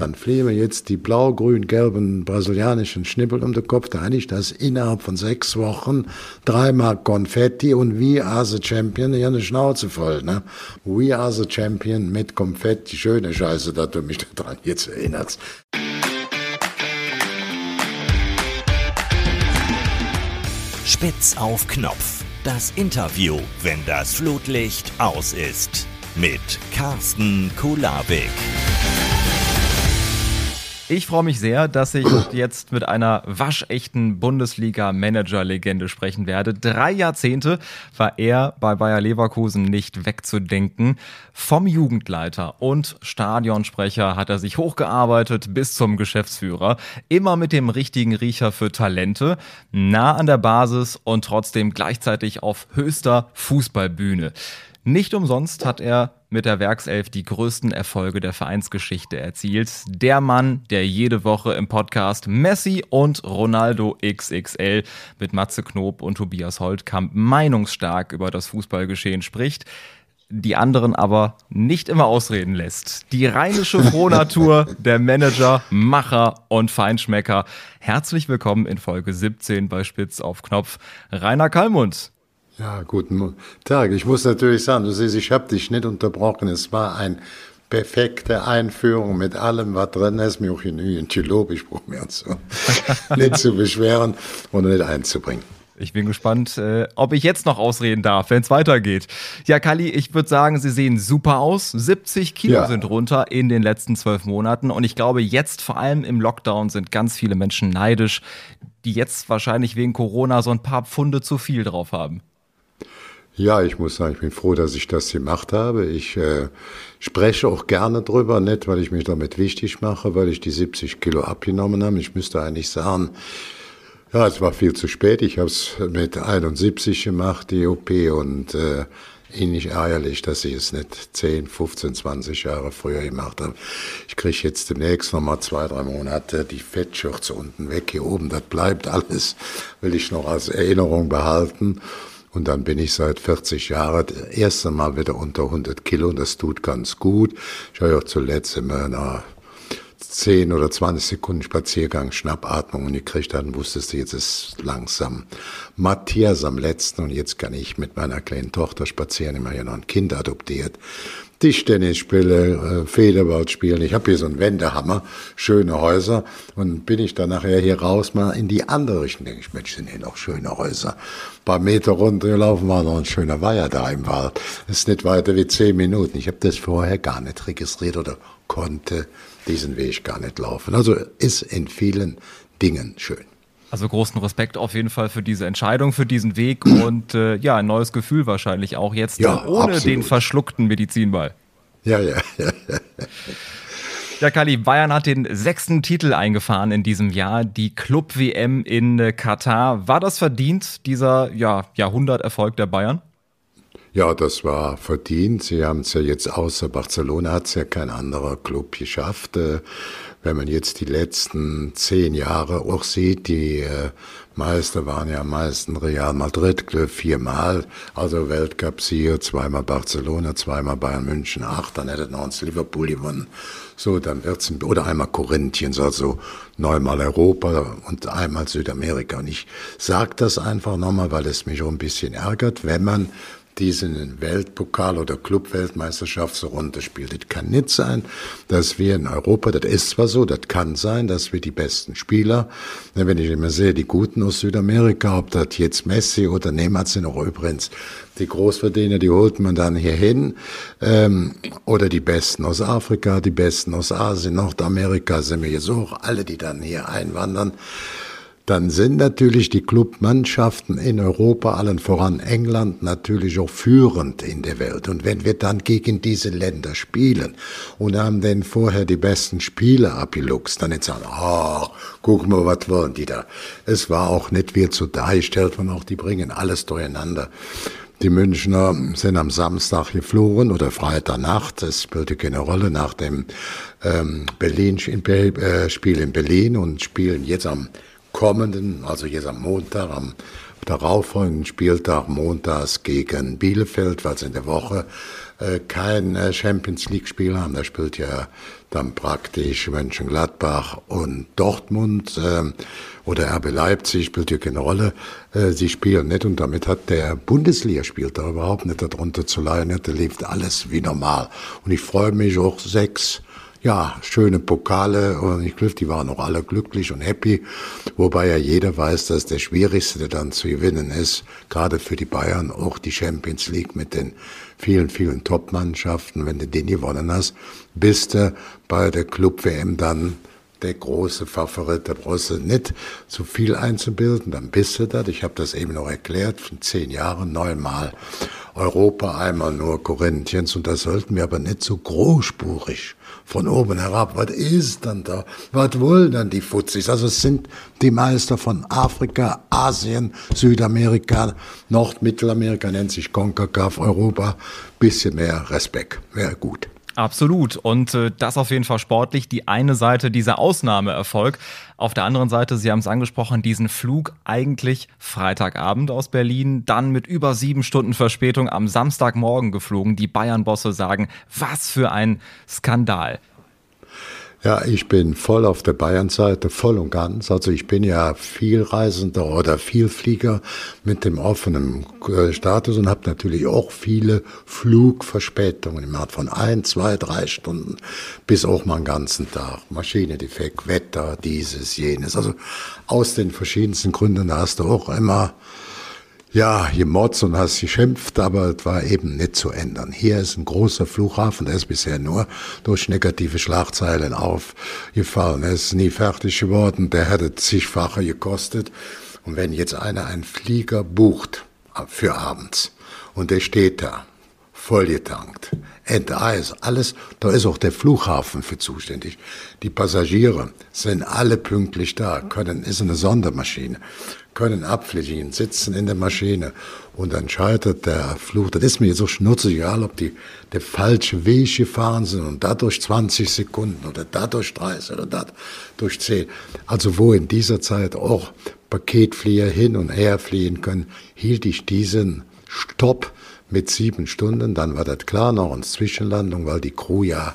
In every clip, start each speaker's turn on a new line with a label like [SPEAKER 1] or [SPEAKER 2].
[SPEAKER 1] Dann fliegen wir jetzt die blau-grün-gelben brasilianischen Schnippel um den Kopf. Da habe ich das innerhalb von sechs Wochen dreimal Konfetti und We Are the Champion, ja eine Schnauze voll. Ne? We Are the Champion mit Konfetti, schöne Scheiße, dass du mich daran jetzt erinnerst.
[SPEAKER 2] Spitz auf Knopf. Das Interview, wenn das Flutlicht aus ist. Mit Carsten Kulabik.
[SPEAKER 3] Ich freue mich sehr, dass ich jetzt mit einer waschechten Bundesliga-Manager-Legende sprechen werde. Drei Jahrzehnte war er bei Bayer Leverkusen nicht wegzudenken. Vom Jugendleiter und Stadionsprecher hat er sich hochgearbeitet bis zum Geschäftsführer. Immer mit dem richtigen Riecher für Talente, nah an der Basis und trotzdem gleichzeitig auf höchster Fußballbühne. Nicht umsonst hat er mit der Werkself die größten Erfolge der Vereinsgeschichte erzielt. Der Mann, der jede Woche im Podcast Messi und Ronaldo XXL mit Matze Knob und Tobias Holtkamp meinungsstark über das Fußballgeschehen spricht die anderen aber nicht immer ausreden lässt. Die rheinische Frohnatur, der Manager, Macher und Feinschmecker. Herzlich willkommen in Folge 17 bei Spitz auf Knopf. Rainer Kallmund.
[SPEAKER 1] Ja, guten Tag. Ich muss natürlich sagen, du siehst, ich habe dich nicht unterbrochen. Es war eine perfekte Einführung mit allem, was drin ist. Mir auch in brauche mir so nicht zu beschweren und nicht einzubringen.
[SPEAKER 3] Ich bin gespannt, äh, ob ich jetzt noch ausreden darf, wenn es weitergeht. Ja, Kali, ich würde sagen, Sie sehen super aus. 70 Kilo ja. sind runter in den letzten zwölf Monaten. Und ich glaube, jetzt vor allem im Lockdown sind ganz viele Menschen neidisch, die jetzt wahrscheinlich wegen Corona so ein paar Pfunde zu viel drauf haben.
[SPEAKER 1] Ja, ich muss sagen, ich bin froh, dass ich das gemacht habe. Ich äh, spreche auch gerne drüber, nicht weil ich mich damit wichtig mache, weil ich die 70 Kilo abgenommen habe. Ich müsste eigentlich sagen, ja, es war viel zu spät. Ich habe es mit 71 gemacht, die OP, und äh, ähnlich ärgerlich, dass ich es nicht 10, 15, 20 Jahre früher gemacht habe. Ich kriege jetzt demnächst noch mal zwei, drei Monate die Fettschürze unten weg. Hier oben, das bleibt alles, will ich noch als Erinnerung behalten. Und dann bin ich seit 40 Jahren das erste Mal wieder unter 100 Kilo und das tut ganz gut. Ich habe auch zuletzt immer nach 10 oder 20 Sekunden Spaziergang Schnappatmung und gekriegt dann wusstest du, jetzt ist langsam Matthias am letzten und jetzt kann ich mit meiner kleinen Tochter spazieren, immer ja noch ein Kind adoptiert. Tischtennis spiele, äh, Federball spielen. Ich habe hier so einen Wendehammer, schöne Häuser. Und bin ich dann nachher hier raus, mal in die andere Richtung. Denke ich, Mensch, sind hier noch schöne Häuser. Ein paar Meter runtergelaufen war noch ein schöner Weiher da im Wald. Das ist nicht weiter wie zehn Minuten. Ich habe das vorher gar nicht registriert oder konnte diesen Weg gar nicht laufen. Also ist in vielen Dingen schön.
[SPEAKER 3] Also großen Respekt auf jeden Fall für diese Entscheidung, für diesen Weg und äh, ja, ein neues Gefühl wahrscheinlich auch jetzt ja, ohne absolut. den verschluckten Medizinball.
[SPEAKER 1] Ja, ja, ja.
[SPEAKER 3] Ja, Kali, Bayern hat den sechsten Titel eingefahren in diesem Jahr, die Club-WM in äh, Katar. War das verdient, dieser ja, Jahrhunderterfolg der Bayern?
[SPEAKER 1] Ja, das war verdient. Sie haben es ja jetzt außer Barcelona hat es ja kein anderer Club geschafft. Wenn man jetzt die letzten zehn Jahre auch sieht, die äh, Meister waren ja am meisten Real Madrid, viermal, also Weltcup-Sieger, zweimal Barcelona, zweimal Bayern München, acht, dann hätte noch uns Liverpool gewonnen. So, dann wird's, oder einmal Corinthians, also neunmal Europa und einmal Südamerika. Und ich sage das einfach nochmal, weil es mich auch ein bisschen ärgert, wenn man diesen Weltpokal oder Clubweltmeisterschaft so runterspielt. Es kann nicht sein, dass wir in Europa, das ist zwar so, das kann sein, dass wir die besten Spieler, wenn ich immer sehe, die Guten aus Südamerika, ob das jetzt Messi oder Neymar sind auch übrigens, die Großverdiener, die holt man dann hier hin, ähm, oder die Besten aus Afrika, die Besten aus Asien, Nordamerika sind wir so, auch alle, die dann hier einwandern dann sind natürlich die Clubmannschaften in Europa, allen voran England, natürlich auch führend in der Welt. Und wenn wir dann gegen diese Länder spielen und haben denn vorher die besten Spieler abgeluchst, dann jetzt sagen, ach, guck mal, was wollen die da? Es war auch nicht wie zu dargestellt von auch, die bringen alles durcheinander. Die Münchner sind am Samstag geflogen oder Freitagnacht, es spielte keine Rolle, nach dem ähm, Berlin, äh, in Berlin und spielen jetzt am kommenden, also jetzt am Montag, am darauffolgenden Spieltag montags gegen Bielefeld, weil es in der Woche äh, kein äh, Champions League-Spiel haben. Da spielt ja dann praktisch Mönchengladbach und Dortmund äh, oder RB Leipzig spielt ja keine Rolle. Äh, sie spielen nicht und damit hat der Bundesliga spielt da überhaupt nicht darunter zu leiden. Da lebt alles wie normal. Und ich freue mich auch sechs ja, schöne Pokale und ich glaube, die waren auch alle glücklich und happy, wobei ja jeder weiß, dass der schwierigste dann zu gewinnen ist, gerade für die Bayern, auch die Champions League mit den vielen, vielen Top-Mannschaften. Wenn du den gewonnen hast, bist du bei der Club-WM dann der große Favorit, da brauchst du nicht zu viel einzubilden, dann bist du das. Ich habe das eben noch erklärt, von zehn Jahren neunmal Europa, einmal nur Korinthiens und da sollten wir aber nicht so großspurig von oben herab. Was ist dann da? Was wollen dann die Fuzis? Also es sind die Meister von Afrika, Asien, Südamerika, Nord-, Mittelamerika nennt sich CONCACAF, Europa. Bisschen mehr Respekt, wäre gut.
[SPEAKER 3] Absolut. Und äh, das auf jeden Fall sportlich. Die eine Seite dieser Ausnahmeerfolg. Auf der anderen Seite, Sie haben es angesprochen, diesen Flug eigentlich Freitagabend aus Berlin, dann mit über sieben Stunden Verspätung am Samstagmorgen geflogen. Die Bayern-Bosse sagen, was für ein Skandal.
[SPEAKER 1] Ja, ich bin voll auf der Bayern-Seite, voll und ganz. Also ich bin ja Vielreisender oder Vielflieger mit dem offenen äh, Status und habe natürlich auch viele Flugverspätungen im Art von ein, zwei, drei Stunden bis auch mal einen ganzen Tag. Maschine defekt, Wetter, dieses, jenes. Also aus den verschiedensten Gründen hast du auch immer ja, gemotzt und hast geschimpft, aber es war eben nicht zu ändern. Hier ist ein großer Flughafen, der ist bisher nur durch negative Schlagzeilen aufgefallen. Er ist nie fertig geworden, der hätte zigfache gekostet. Und wenn jetzt einer einen Flieger bucht für abends und der steht da, vollgetankt, enteis, alles, da ist auch der Flughafen für zuständig. Die Passagiere sind alle pünktlich da, können, ist eine Sondermaschine können abfliegen, sitzen in der Maschine und dann scheitert der Flug. Das ist mir so schnurzegal, ob die der falsche Weg gefahren sind und dadurch 20 Sekunden oder dadurch 30 oder dadurch 10. Also wo in dieser Zeit auch Paketflieger hin und her fliehen können, hielt ich diesen Stopp mit sieben Stunden. Dann war das klar noch eine Zwischenlandung, weil die Crew ja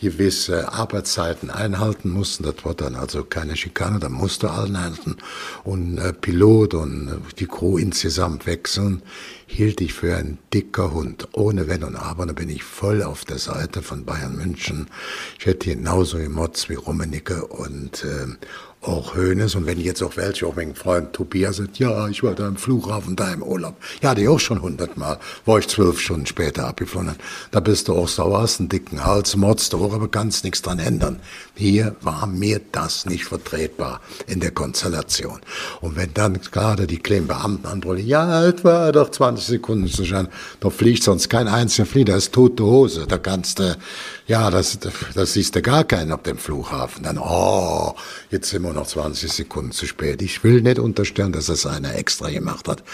[SPEAKER 1] gewisse Arbeitszeiten einhalten mussten. Das war dann also keine Schikane, da musste einhalten. Und äh, Pilot und äh, die Crew insgesamt wechseln, hielt ich für ein dicker Hund. Ohne Wenn und Aber, da bin ich voll auf der Seite von Bayern München. Ich hätte genauso gemotzt wie Rummenigge und äh, auch Hönes und wenn jetzt auch welche, auch mein Freund Tobias sagt, ja, ich war da im Flughafen, da im Urlaub. Ja, die auch schon hundertmal, war ich zwölf Stunden später abgeflogen. Da bist du auch sauer, hast einen dicken Hals, motzt auch, aber kannst nichts dran ändern. Hier war mir das nicht vertretbar in der Konstellation. Und wenn dann gerade die kleinen Beamten anbrüllen, ja, etwa doch 20 Sekunden zu schauen, da fliegt sonst kein einziger Flieger, das ist tote Hose, da kannst du, ja, das, das siehst du gar keinen auf dem Flughafen. Dann, oh, jetzt sind wir noch 20 Sekunden zu spät. Ich will nicht unterstellen, dass das einer extra gemacht hat,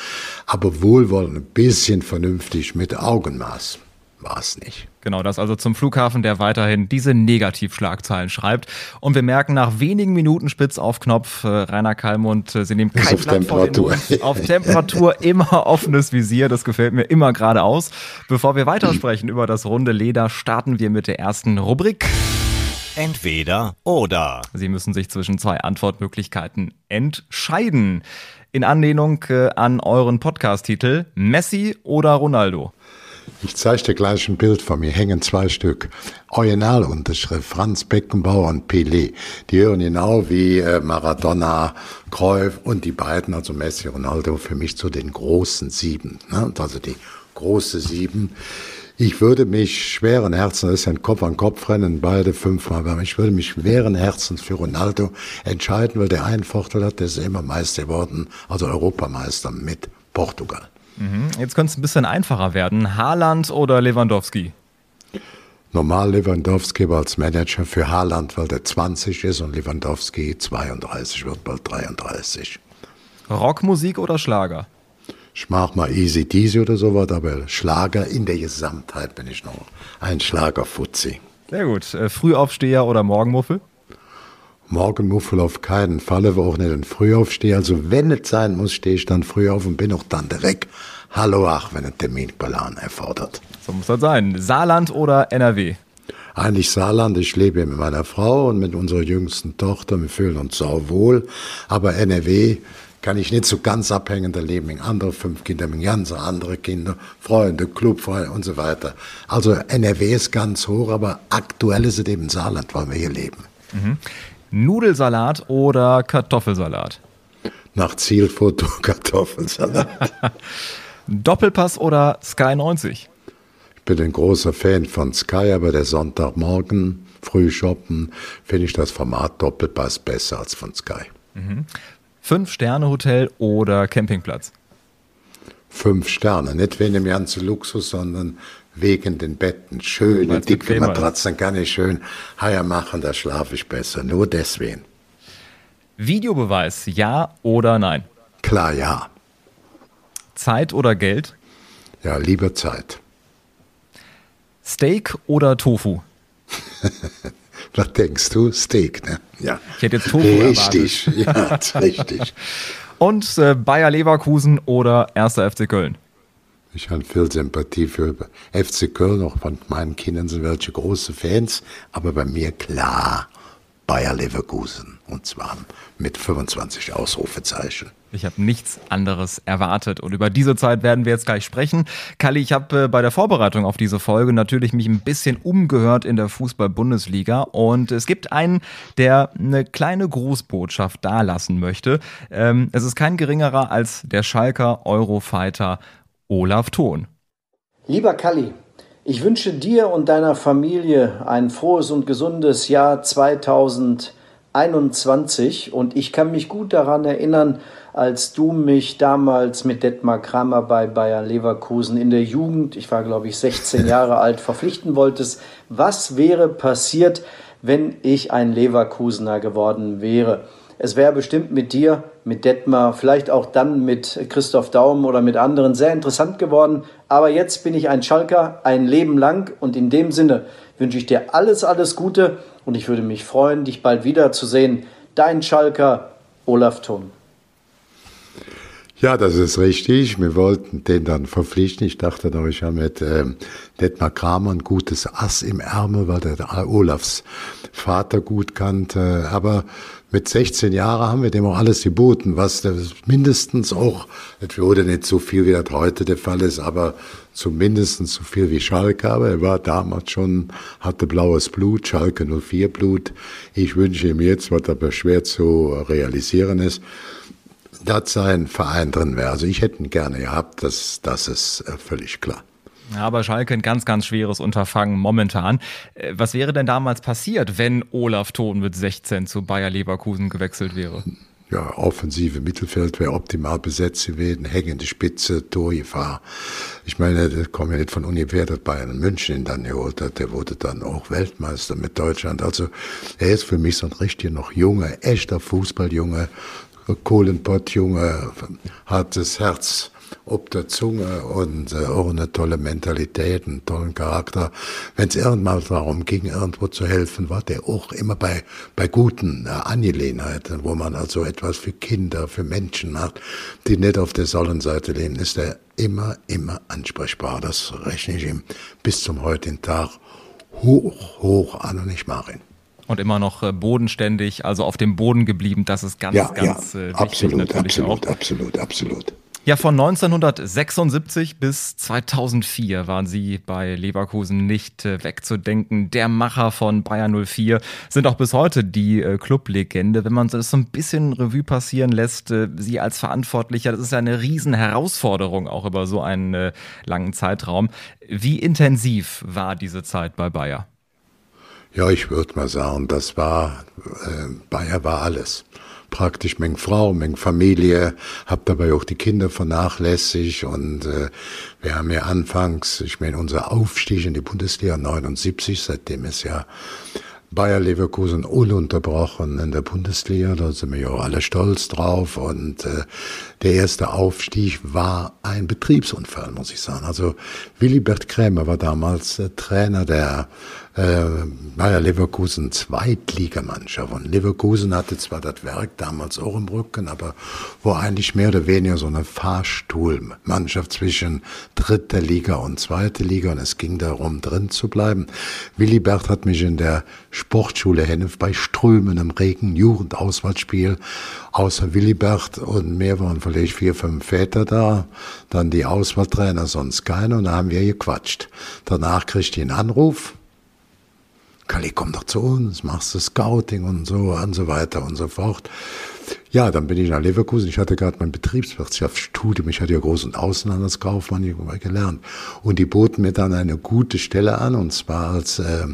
[SPEAKER 1] aber wohlwollend, ein bisschen vernünftig mit Augenmaß war es nicht.
[SPEAKER 3] Genau, das also zum Flughafen, der weiterhin diese Negativschlagzeilen schreibt. Und wir merken nach wenigen Minuten spitz auf Knopf, äh, Rainer Kalmund, äh, Sie nehmen kein
[SPEAKER 1] auf Temperatur.
[SPEAKER 3] auf Temperatur immer offenes Visier, das gefällt mir immer geradeaus. Bevor wir weitersprechen über das runde Leder, starten wir mit der ersten Rubrik.
[SPEAKER 2] Entweder oder.
[SPEAKER 3] Sie müssen sich zwischen zwei Antwortmöglichkeiten entscheiden. In Anlehnung äh, an euren Podcast-Titel Messi oder Ronaldo?
[SPEAKER 1] Ich zeige dir gleich ein Bild von mir, hängen zwei Stück. Originalunterschrift, Franz Beckenbauer und Pelé. Die hören genau wie äh, Maradona, Cruyff und die beiden, also Messi und Ronaldo, für mich zu den großen Sieben. Ne? Also die große Sieben. Ich würde mich schweren Herzens, das ist ein Kopf-an-Kopf-Rennen, beide fünfmal, aber ich würde mich schweren Herzens für Ronaldo entscheiden, weil der einen Vorteil hat, der ist immer Meister geworden, also Europameister mit Portugal.
[SPEAKER 3] Mhm. Jetzt könnte es ein bisschen einfacher werden. Haaland oder Lewandowski?
[SPEAKER 1] Normal Lewandowski als Manager für Haaland, weil der 20 ist und Lewandowski 32 wird, bald 33.
[SPEAKER 3] Rockmusik oder Schlager?
[SPEAKER 1] Ich mach mal Easy Deasy oder sowas, aber Schlager in der Gesamtheit bin ich noch ein Schlagerfuzzi.
[SPEAKER 3] Sehr gut. Äh, Frühaufsteher oder Morgenmuffel?
[SPEAKER 1] Morgenmuffel auf keinen Fall, aber auch nicht ein Frühaufsteher. Also wenn es sein muss, stehe ich dann früh auf und bin auch dann direkt Hallo ach, wenn ein Terminplan erfordert.
[SPEAKER 3] So muss das sein. Saarland oder NRW?
[SPEAKER 1] Eigentlich Saarland, ich lebe hier mit meiner Frau und mit unserer jüngsten Tochter, wir fühlen uns sau wohl. Aber NRW kann ich nicht so ganz abhängen, da leben andere fünf Kinder, mit ganz andere Kinder, Freunde, Clubfreunde und so weiter. Also NRW ist ganz hoch, aber aktuell ist es eben Saarland, weil wir hier leben.
[SPEAKER 3] Mhm. Nudelsalat oder Kartoffelsalat?
[SPEAKER 1] Nach Zielfoto Kartoffelsalat.
[SPEAKER 3] Doppelpass oder Sky 90?
[SPEAKER 1] Ich bin ein großer Fan von Sky, aber der Sonntagmorgen, früh shoppen, finde ich das Format Doppelpass besser als von Sky.
[SPEAKER 3] Mhm. Fünf-Sterne-Hotel oder Campingplatz?
[SPEAKER 1] Fünf Sterne, nicht wegen dem ganzen Luxus, sondern wegen den Betten. Schöne, dicke Matratzen kann ich schön heier machen, da schlafe ich besser. Nur deswegen.
[SPEAKER 3] Videobeweis, ja oder nein?
[SPEAKER 1] Klar, ja.
[SPEAKER 3] Zeit oder Geld?
[SPEAKER 1] Ja, lieber Zeit.
[SPEAKER 3] Steak oder Tofu?
[SPEAKER 1] Was denkst du? Steak, ne?
[SPEAKER 3] Ja. Ich hätte jetzt Tofu
[SPEAKER 1] Richtig, erwartet. ja, richtig.
[SPEAKER 3] Und äh, Bayer Leverkusen oder 1. FC Köln?
[SPEAKER 1] Ich habe viel Sympathie für FC Köln, auch von meinen Kindern sind welche große Fans, aber bei mir klar Bayer Leverkusen und zwar mit 25 Ausrufezeichen.
[SPEAKER 3] Ich habe nichts anderes erwartet und über diese Zeit werden wir jetzt gleich sprechen. Kalli, ich habe äh, bei der Vorbereitung auf diese Folge natürlich mich ein bisschen umgehört in der Fußball-Bundesliga und es gibt einen, der eine kleine Grußbotschaft dalassen möchte. Ähm, es ist kein geringerer als der Schalker Eurofighter Olaf Thon.
[SPEAKER 4] Lieber Kalli, ich wünsche dir und deiner Familie ein frohes und gesundes Jahr 2021 und ich kann mich gut daran erinnern, als du mich damals mit Detmar Kramer bei Bayer Leverkusen in der Jugend, ich war glaube ich 16 Jahre alt, verpflichten wolltest. Was wäre passiert, wenn ich ein Leverkusener geworden wäre? Es wäre bestimmt mit dir, mit Detmar, vielleicht auch dann mit Christoph Daum oder mit anderen sehr interessant geworden. Aber jetzt bin ich ein Schalker ein Leben lang und in dem Sinne wünsche ich dir alles, alles Gute und ich würde mich freuen, dich bald wiederzusehen. Dein Schalker Olaf Thun.
[SPEAKER 1] Ja, das ist richtig. Wir wollten den dann verpflichten. Ich dachte doch, ich habe mit ähm, Detmar Kramer ein gutes Ass im Ärmel, weil der Olafs Vater gut kannte. Aber mit 16 Jahren haben wir dem auch alles geboten, was mindestens auch, es wurde nicht so viel, wie das heute der Fall ist, aber zumindest so viel wie Schalke. Aber er war damals schon, hatte blaues Blut, Schalke 04 Blut. Ich wünsche ihm jetzt, was aber schwer zu realisieren ist, dass sein Verein drin wäre. Also ich hätte ihn gerne gehabt, das, das ist äh, völlig klar.
[SPEAKER 3] Ja, aber Schalke ein ganz, ganz schweres Unterfangen momentan. Äh, was wäre denn damals passiert, wenn Olaf Thon mit 16 zu Bayer Leverkusen gewechselt wäre?
[SPEAKER 1] Ja, offensive Mittelfeld wäre optimal besetzt gewesen, hängende Spitze, Torgefahr. Ich meine, das kommt ja nicht von Universität das Bayern München dann geholt hat. Der wurde dann auch Weltmeister mit Deutschland. Also er ist für mich so ein richtig noch junger, echter Fußballjunge, Kohlenpottjunge, hat das Herz ob der Zunge und äh, auch eine tolle Mentalität, einen tollen Charakter. Wenn es irgendwann darum ging, irgendwo zu helfen, war der auch immer bei, bei guten äh, Angelegenheiten, wo man also etwas für Kinder, für Menschen macht, die nicht auf der Sonnenseite leben, ist er immer, immer ansprechbar. Das rechne ich ihm bis zum heutigen Tag hoch, hoch an und ich mache ihn
[SPEAKER 3] und immer noch äh, bodenständig, also auf dem Boden geblieben. Das ist ganz,
[SPEAKER 1] ja,
[SPEAKER 3] ganz
[SPEAKER 1] ja, äh, wichtig absolut, natürlich absolut, auch. Absolut, absolut, absolut.
[SPEAKER 3] Ja, von 1976 bis 2004 waren sie bei Leverkusen nicht äh, wegzudenken. Der Macher von Bayern 04 sind auch bis heute die Clublegende. Wenn man das so ein bisschen Revue passieren lässt, sie als Verantwortlicher, das ist ja eine riesen Herausforderung auch über so einen langen Zeitraum. Wie intensiv war diese Zeit bei Bayer?
[SPEAKER 1] Ja, ich würde mal sagen, das war, äh, Bayer war alles praktisch meine Frau, meine Familie, habe dabei auch die Kinder vernachlässigt und äh, wir haben ja anfangs, ich meine, unser Aufstieg in die Bundesliga 79, seitdem ist ja Bayer Leverkusen ununterbrochen in der Bundesliga, da sind wir ja auch alle stolz drauf. Und äh, der erste Aufstieg war ein Betriebsunfall, muss ich sagen. Also Willibert Krämer war damals äh, Trainer der äh, Bayer Leverkusen Zweitligamannschaft. Und Leverkusen hatte zwar das Werk damals auch im Rücken, aber war eigentlich mehr oder weniger so eine Fahrstuhlmannschaft zwischen dritter Liga und zweiter Liga. Und es ging darum, drin zu bleiben. Willi Bert hat mich in der Sportschule Hennef bei Strömen im Regen, Jugendauswahlspiel, außer Willi Bert und mehr waren vielleicht vier, fünf Väter da, dann die Auswahltrainer, sonst keiner. Und da haben wir gequatscht. Danach kriegte ich einen Anruf, Kali, komm doch zu uns, machst du Scouting und so und so weiter und so fort. Ja, dann bin ich nach Leverkusen. Ich hatte gerade mein Betriebswirtschaftsstudium. Ich hatte ja Groß- und Außenhandelskaufmann gelernt. Und die boten mir dann eine gute Stelle an, und zwar als äh,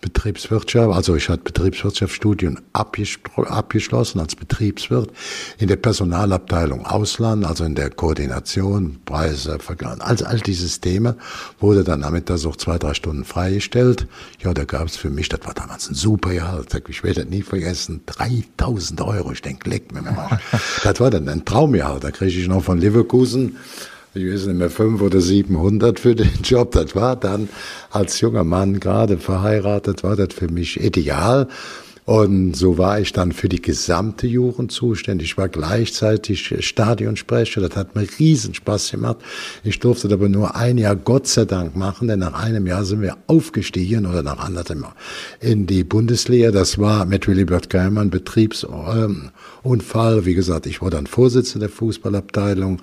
[SPEAKER 1] Betriebswirtschaft, also ich hatte Betriebswirtschaftsstudien abgeschlossen als Betriebswirt in der Personalabteilung Ausland, also in der Koordination, Preise, Vergleich, also all diese Systeme wurde dann nachmittags auch zwei, drei Stunden freigestellt. Ja, da gab es für mich, das war damals ein super Jahr, ich werde das nie vergessen, 3000 Euro. Ich denke, leck mir mal. das war dann ein Traumjahr. Da kriege ich noch von Leverkusen ich weiß nicht mehr, fünf oder 700 für den Job. Das war dann als junger Mann gerade verheiratet, war das für mich ideal. Und so war ich dann für die gesamte Jugend zuständig. Ich war gleichzeitig Stadionsprecher. Das hat mir riesen Spaß gemacht. Ich durfte aber nur ein Jahr Gott sei Dank machen, denn nach einem Jahr sind wir aufgestiegen oder nach anderthalb Jahren in die Bundesliga. Das war mit Willy Bert Geimann Betriebsunfall. Wie gesagt, ich war dann Vorsitzender der Fußballabteilung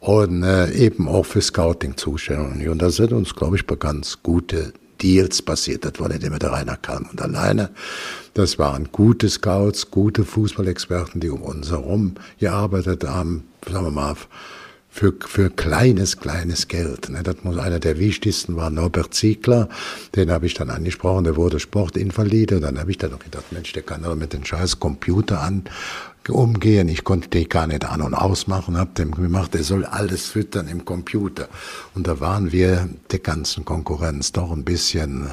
[SPEAKER 1] und äh, eben auch für Scouting zuständig. Und da sind uns, glaube ich, ganz gute Deals passiert. Das war nicht immer der Rainer Kalm und alleine. Das waren gute Scouts, gute Fußballexperten, die um uns herum gearbeitet haben, sagen wir mal, für, für kleines, kleines Geld. Ne? Das muss einer der wichtigsten war Norbert Ziegler, den habe ich dann angesprochen, der wurde Sportinvalide. Dann habe ich dann noch gedacht, Mensch, der kann doch mit den scheiß Computer an umgehen. Ich konnte die gar nicht an- und ausmachen, habe dem gemacht, er soll alles füttern im Computer. Und da waren wir der ganzen Konkurrenz doch ein bisschen,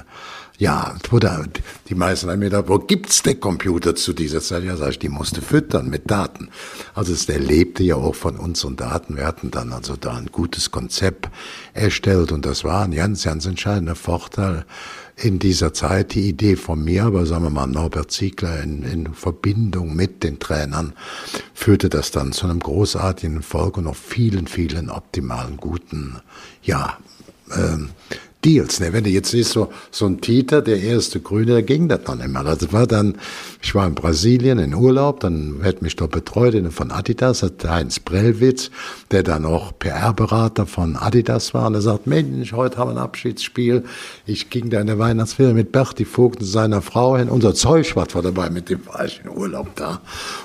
[SPEAKER 1] ja, wurde, die meisten haben mir gedacht, wo gibt's den Computer zu dieser Zeit? Ja, sag ich, die musste füttern mit Daten. Also der lebte ja auch von unseren Daten. Wir hatten dann also da ein gutes Konzept erstellt und das war ein ganz, ganz entscheidender Vorteil in dieser Zeit die Idee von mir, aber sagen wir mal Norbert Ziegler in, in Verbindung mit den Trainern, führte das dann zu einem großartigen Erfolg und noch vielen, vielen optimalen, guten, ja, ähm, Deals. Ne? Wenn du jetzt siehst, so, so ein Titer, der erste Grüne, da ging das nicht mal. Das war dann, ich war in Brasilien in Urlaub, dann hat mich dort betreut von Adidas, hat Heinz Brellwitz, der dann auch PR-Berater von Adidas war, und er sagt, Mensch, heute haben wir ein Abschiedsspiel. Ich ging da in der Weihnachtsferien mit Berti Vogt und seiner Frau hin. Unser Zeugschwart war dabei, mit dem war ich in Urlaub da.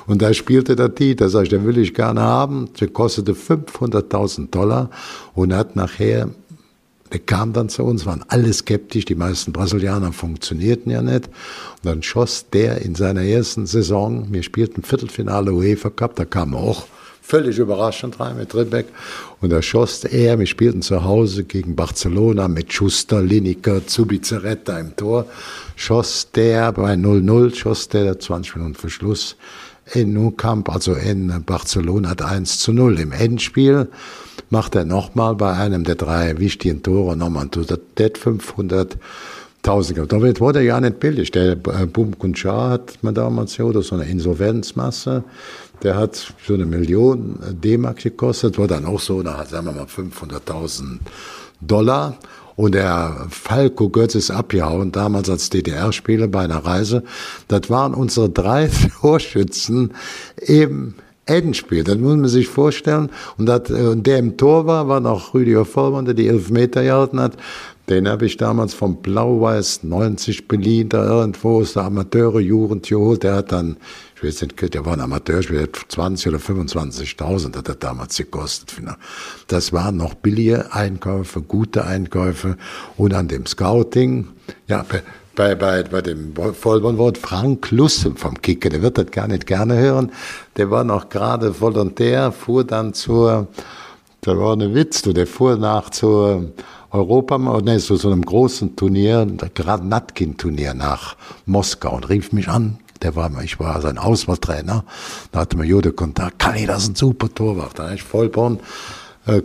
[SPEAKER 1] Und da spielte der Titer, sag ich, den will ich gerne haben. Der kostete 500.000 Dollar und hat nachher der kam dann zu uns, waren alle skeptisch, die meisten Brasilianer funktionierten ja nicht. Und dann schoss der in seiner ersten Saison, wir spielten Viertelfinale UEFA Cup, da kam er auch völlig überraschend rein mit Ribbeck. Und da schoss er, wir spielten zu Hause gegen Barcelona mit Schuster, Lineker, Zubizarreta im Tor, schoss der bei 0-0, schoss der 20 Minuten vor Schluss in Nou Camp, also in Barcelona, hat 1 zu 0 im Endspiel macht er nochmal bei einem der drei wichtigen Tore nochmal der 500 1000 Damit wurde er ja nicht billig. Der äh, Bum Kunchar hat man damals ja, oder so eine Insolvenzmasse. Der hat so eine Million äh, D-Mark gekostet, war dann auch so, hat, sagen wir mal, 500.000 Dollar. Und der Falco Götz ist abgehauen, damals als DDR-Spieler bei einer Reise. Das waren unsere drei Torschützen im Endspiel. Das muss man sich vorstellen. Und, äh, und der im Tor war, war noch Rüdiger Vollmann, der die elf Meter gehalten hat. Den habe ich damals vom Blau-Weiß 90 Berlin, da irgendwo aus der Amateure-Jugend geholt. Der hat dann, ich weiß nicht, der war ein Amateurspieler, 20 oder 25.000 hat er damals gekostet. Das waren noch billige Einkäufe, gute Einkäufe. Und an dem Scouting, ja, bei, bei, bei dem Vollbornwort Frank Lusse vom Kicker, der wird das gar nicht gerne hören. Der war noch gerade Volontär, fuhr dann zur, da war eine Witz, der fuhr nach zur Europa, ne, so, so einem großen Turnier, Granatkin-Turnier nach Moskau und rief mich an. Der war, ich war sein Auswahltrainer. Da hatte mir Jude Kontakt. Kali, das ist ein super Torwart. Da ich Vollborn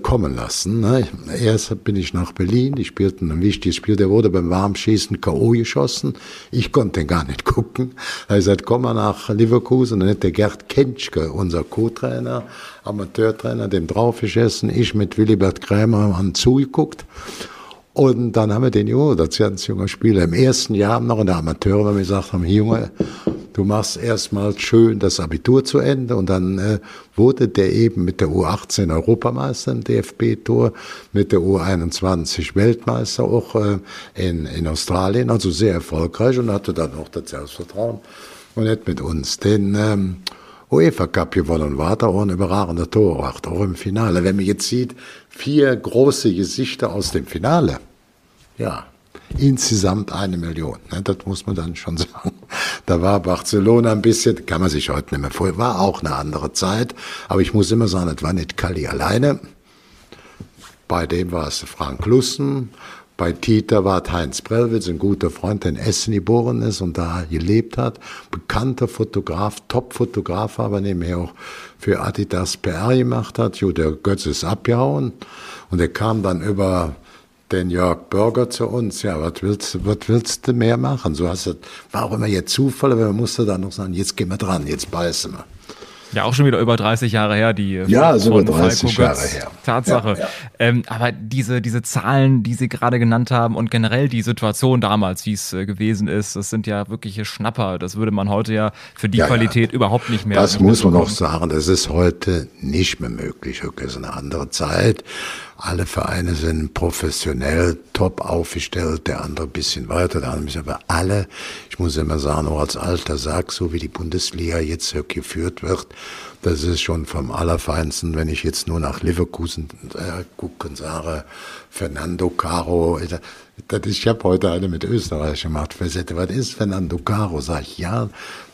[SPEAKER 1] kommen lassen. Ne? Erst bin ich nach Berlin, die spielten ein wichtiges Spiel, der wurde beim Warmschießen K.O. geschossen. Ich konnte den gar nicht gucken. Er hat gesagt, komm mal nach Leverkusen. dann hat der Gerd Kentschke, unser Co-Trainer, Amateurtrainer, dem draufgeschossen. Ich mit Willibert Krämer haben zugeguckt. Und dann haben wir den Junge, das ist ganz junger Spieler, im ersten Jahr noch in der Amateur, weil wir gesagt haben, Junge, du machst erstmal schön das Abitur zu Ende und dann äh, wurde der eben mit der U18 Europameister im DFB-Tor, mit der U21 Weltmeister auch äh, in, in Australien, also sehr erfolgreich und hatte dann auch das Selbstvertrauen und hat mit uns den ähm, UEFA Cup gewonnen war da auch ein überragender Torwart, auch im Finale. Wenn man jetzt sieht, vier große Gesichter aus dem Finale, ja, insgesamt eine Million. Ne, das muss man dann schon sagen. Da war Barcelona ein bisschen, kann man sich heute nicht mehr vorstellen, war auch eine andere Zeit. Aber ich muss immer sagen, das war nicht Kali alleine. Bei dem war es Frank Lussen. Bei Tita war Heinz Brellwitz, ein guter Freund, der in Essen geboren ist und da gelebt hat. Bekannter Fotograf, Top-Fotograf, aber nebenher auch für Adidas PR gemacht hat. Jo, der Götz ist abgehauen. Und er kam dann über den Jörg Bürger zu uns, ja, was willst, was willst du mehr machen? So hast du, war auch immer jetzt Zufall, aber man musste dann noch sagen, jetzt gehen wir dran, jetzt beißen wir.
[SPEAKER 3] Ja, auch schon wieder über 30 Jahre her, die
[SPEAKER 1] ja, so über 30 Jahre her.
[SPEAKER 3] Tatsache. Ja, ja. Ähm, aber diese, diese Zahlen, die Sie gerade genannt haben und generell die Situation damals, wie es äh, gewesen ist, das sind ja wirkliche Schnapper. Das würde man heute ja für die ja, Qualität überhaupt nicht mehr.
[SPEAKER 1] Das muss man auch sagen. Das ist heute nicht mehr möglich. Das ist eine andere Zeit. Alle Vereine sind professionell, top aufgestellt, der andere ein bisschen weiter, der andere ein bisschen, aber alle, ich muss immer sagen, auch als alter Sack, so wie die Bundesliga jetzt geführt wird, das ist schon vom Allerfeinsten, wenn ich jetzt nur nach Leverkusen äh, gucke und sage, Fernando Caro, das, ich habe heute eine mit Österreich gemacht, was ist Fernando Caro? Sag ich, ja,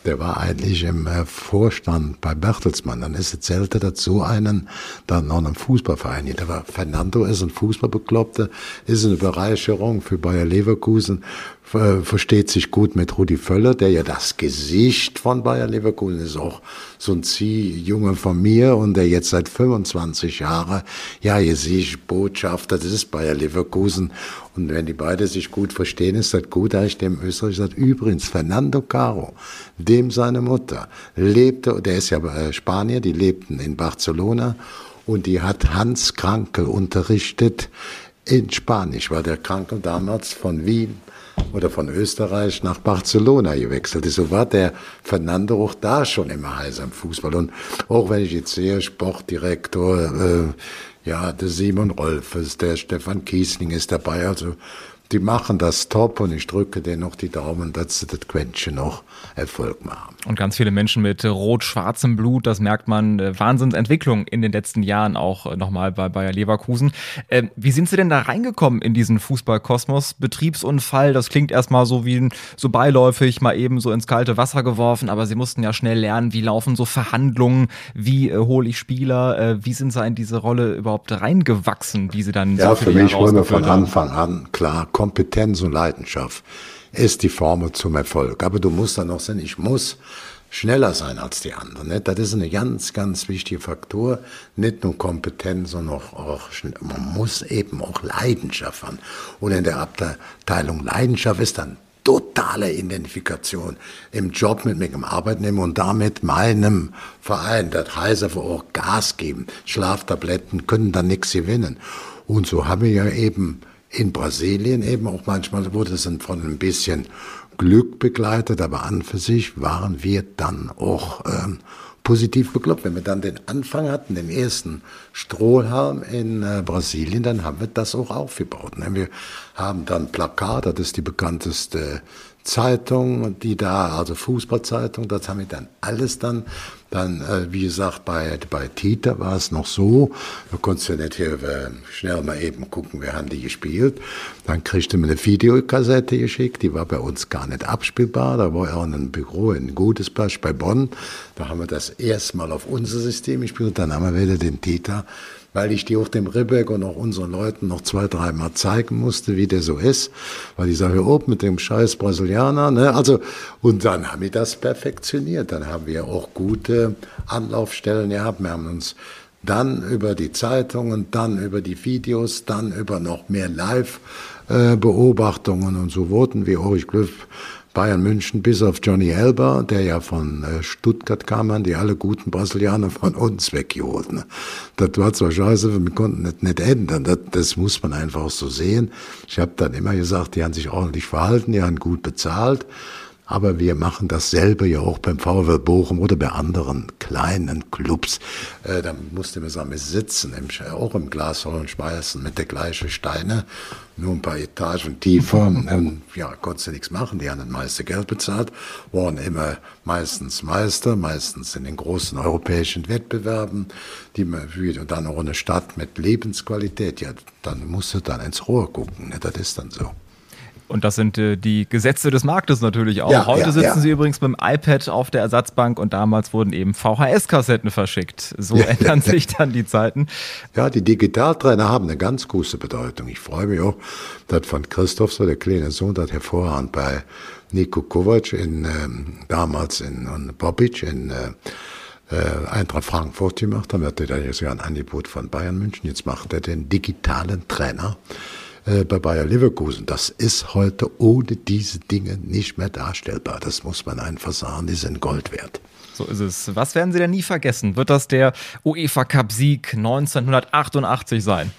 [SPEAKER 1] der war eigentlich im äh, Vorstand bei Bertelsmann. Dann ist erzählte dazu einen, dann noch einen Fußballverein. Der war Fernando ist ein Fußballbekloppter, ist eine Bereicherung für Bayer Leverkusen, versteht sich gut mit Rudi Völler, der ja das Gesicht von Bayer Leverkusen ist, auch so ein Ziehjunge von mir und der jetzt seit 25 Jahren, ja, ihr seht Botschafter, das ist Bayer Leverkusen. Und wenn die beide sich gut verstehen, ist das gut, da ich dem Österreich sagt, übrigens, Fernando Caro, dem seine Mutter, lebte, der ist ja äh, Spanier, die lebten in Barcelona und die hat Hans Krankel unterrichtet in Spanisch, war der Krankel damals von Wien oder von Österreich nach Barcelona gewechselt ist. So war der Fernando auch da schon immer heiß am Fußball. Und auch wenn ich jetzt sehe, Sportdirektor, äh, ja, der Simon Rolfes, der Stefan Kiesling ist dabei, also die machen das top und ich drücke denen noch die Daumen, dass sie das Quäntchen noch Erfolg machen.
[SPEAKER 3] Und ganz viele Menschen mit rot-schwarzem Blut, das merkt man, äh, Wahnsinnsentwicklung in den letzten Jahren auch äh, nochmal bei Bayer Leverkusen. Äh, wie sind Sie denn da reingekommen in diesen Fußballkosmos? Betriebsunfall, das klingt erstmal so wie so beiläufig, mal eben so ins kalte Wasser geworfen, aber Sie mussten ja schnell lernen, wie laufen so Verhandlungen, wie äh, hole ich Spieler, äh, wie sind Sie in diese Rolle überhaupt reingewachsen, die Sie dann
[SPEAKER 1] Ja, so für, für mich wollen wir von Anfang an klar Kompetenz und Leidenschaft ist die Formel zum Erfolg. Aber du musst dann auch sein, ich muss schneller sein als die anderen. Nicht? Das ist ein ganz, ganz wichtiger Faktor. Nicht nur Kompetenz, sondern auch, auch man muss eben auch Leidenschaft haben. Und in der Abteilung Leidenschaft ist dann totale Identifikation im Job mit meinem Arbeitnehmer und damit meinem Verein. Das heißt einfach auch Gas geben. Schlaftabletten können dann nichts gewinnen. Und so haben wir ja eben in Brasilien eben auch manchmal wurde es von ein bisschen Glück begleitet, aber an für sich waren wir dann auch ähm, positiv bekloppt. Wenn wir dann den Anfang hatten, den ersten Strohhalm in äh, Brasilien, dann haben wir das auch aufgebaut. Wir haben dann Plakat, das ist die bekannteste Zeitung, die da, also Fußballzeitung, das haben wir dann alles dann, dann, äh, wie gesagt, bei, bei Tita war es noch so, da konntest du nicht hier äh, schnell mal eben gucken, wer haben die gespielt. Dann kriegte man eine Videokassette geschickt, die war bei uns gar nicht abspielbar, da war auch ein Büro in Gutesplasch bei Bonn, da haben wir das erstmal auf unser System gespielt, dann haben wir wieder den Tita weil ich die auch dem Ribbeck und auch unseren Leuten noch zwei, dreimal zeigen musste, wie der so ist, weil ich sage, oh, mit dem scheiß Brasilianer, ne, also, und dann haben wir das perfektioniert, dann haben wir auch gute Anlaufstellen gehabt, wir haben uns dann über die Zeitungen, dann über die Videos, dann über noch mehr Live-Beobachtungen und so wurden wir Ulrich Glüff Bayern München bis auf Johnny Elber, der ja von äh, Stuttgart kam, an die alle guten Brasilianer von uns weggeholt. Das war zwar scheiße, wir konnten das nicht ändern. Das, das muss man einfach so sehen. Ich habe dann immer gesagt, die haben sich ordentlich verhalten, die haben gut bezahlt. Aber wir machen dasselbe ja auch beim VW Bochum oder bei anderen kleinen Clubs. Äh, da musste man sagen, wir sitzen im, auch im Glashall und schmeißen mit der gleichen Steine, nur ein paar Etagen tiefer. Und, ja, konntest du nichts machen. Die haben das meiste Geld bezahlt, waren immer meistens Meister, meistens in den großen europäischen Wettbewerben, die und dann auch eine Stadt mit Lebensqualität. Ja, dann musst du dann ins Rohr gucken. Ne? Das ist dann so.
[SPEAKER 3] Und das sind äh, die Gesetze des Marktes natürlich auch. Ja, Heute ja, sitzen ja. sie übrigens mit dem iPad auf der Ersatzbank und damals wurden eben VHS-Kassetten verschickt. So ändern sich dann die Zeiten.
[SPEAKER 1] Ja, die Digitaltrainer haben eine ganz große Bedeutung. Ich freue mich auch, dass von Christoph, so der kleine Sohn, das hervorragend bei Nico Kovac in, ähm, damals in, in Bobic in äh, äh, Eintracht Frankfurt gemacht haben. Er hatte da jetzt ja ein Angebot von Bayern München. Jetzt macht er den digitalen Trainer äh, bei Bayer Leverkusen. Das ist heute ohne diese Dinge nicht mehr darstellbar. Das muss man einfach sagen, die sind Gold wert.
[SPEAKER 3] So ist es. Was werden Sie denn nie vergessen? Wird das der UEFA Cup Sieg 1988 sein?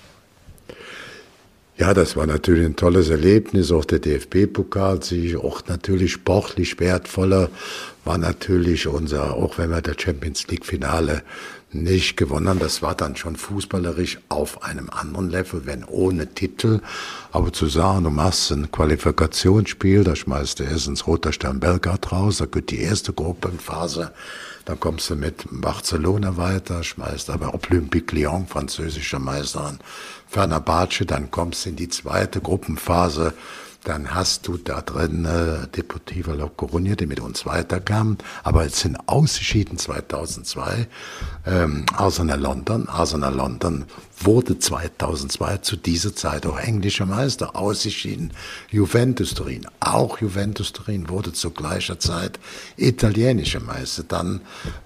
[SPEAKER 1] Ja, das war natürlich ein tolles Erlebnis. Auch der DFB-Pokalsieg, auch natürlich sportlich wertvoller, war natürlich unser, auch wenn wir das Champions League-Finale nicht gewonnen das war dann schon fußballerisch auf einem anderen Level, wenn ohne Titel. Aber zu sagen, du machst ein Qualifikationsspiel, da schmeißt du erst ins Roter Stern Belgrad raus, da geht die erste Gruppenphase, dann kommst du mit Barcelona weiter, schmeißt aber Olympique Lyon, französischer Meister an, Fenerbahce, dann kommst du in die zweite Gruppenphase, dann hast du da drin äh, Deportiva La Coruña, die mit uns weiterkam, aber es sind ausgeschieden 2002 ähm, Arsenal London. Arsenal London wurde 2002 zu dieser Zeit auch englischer Meister, ausgeschieden Juventus Turin. Auch Juventus Turin wurde zu gleicher Zeit italienischer Meister. Dann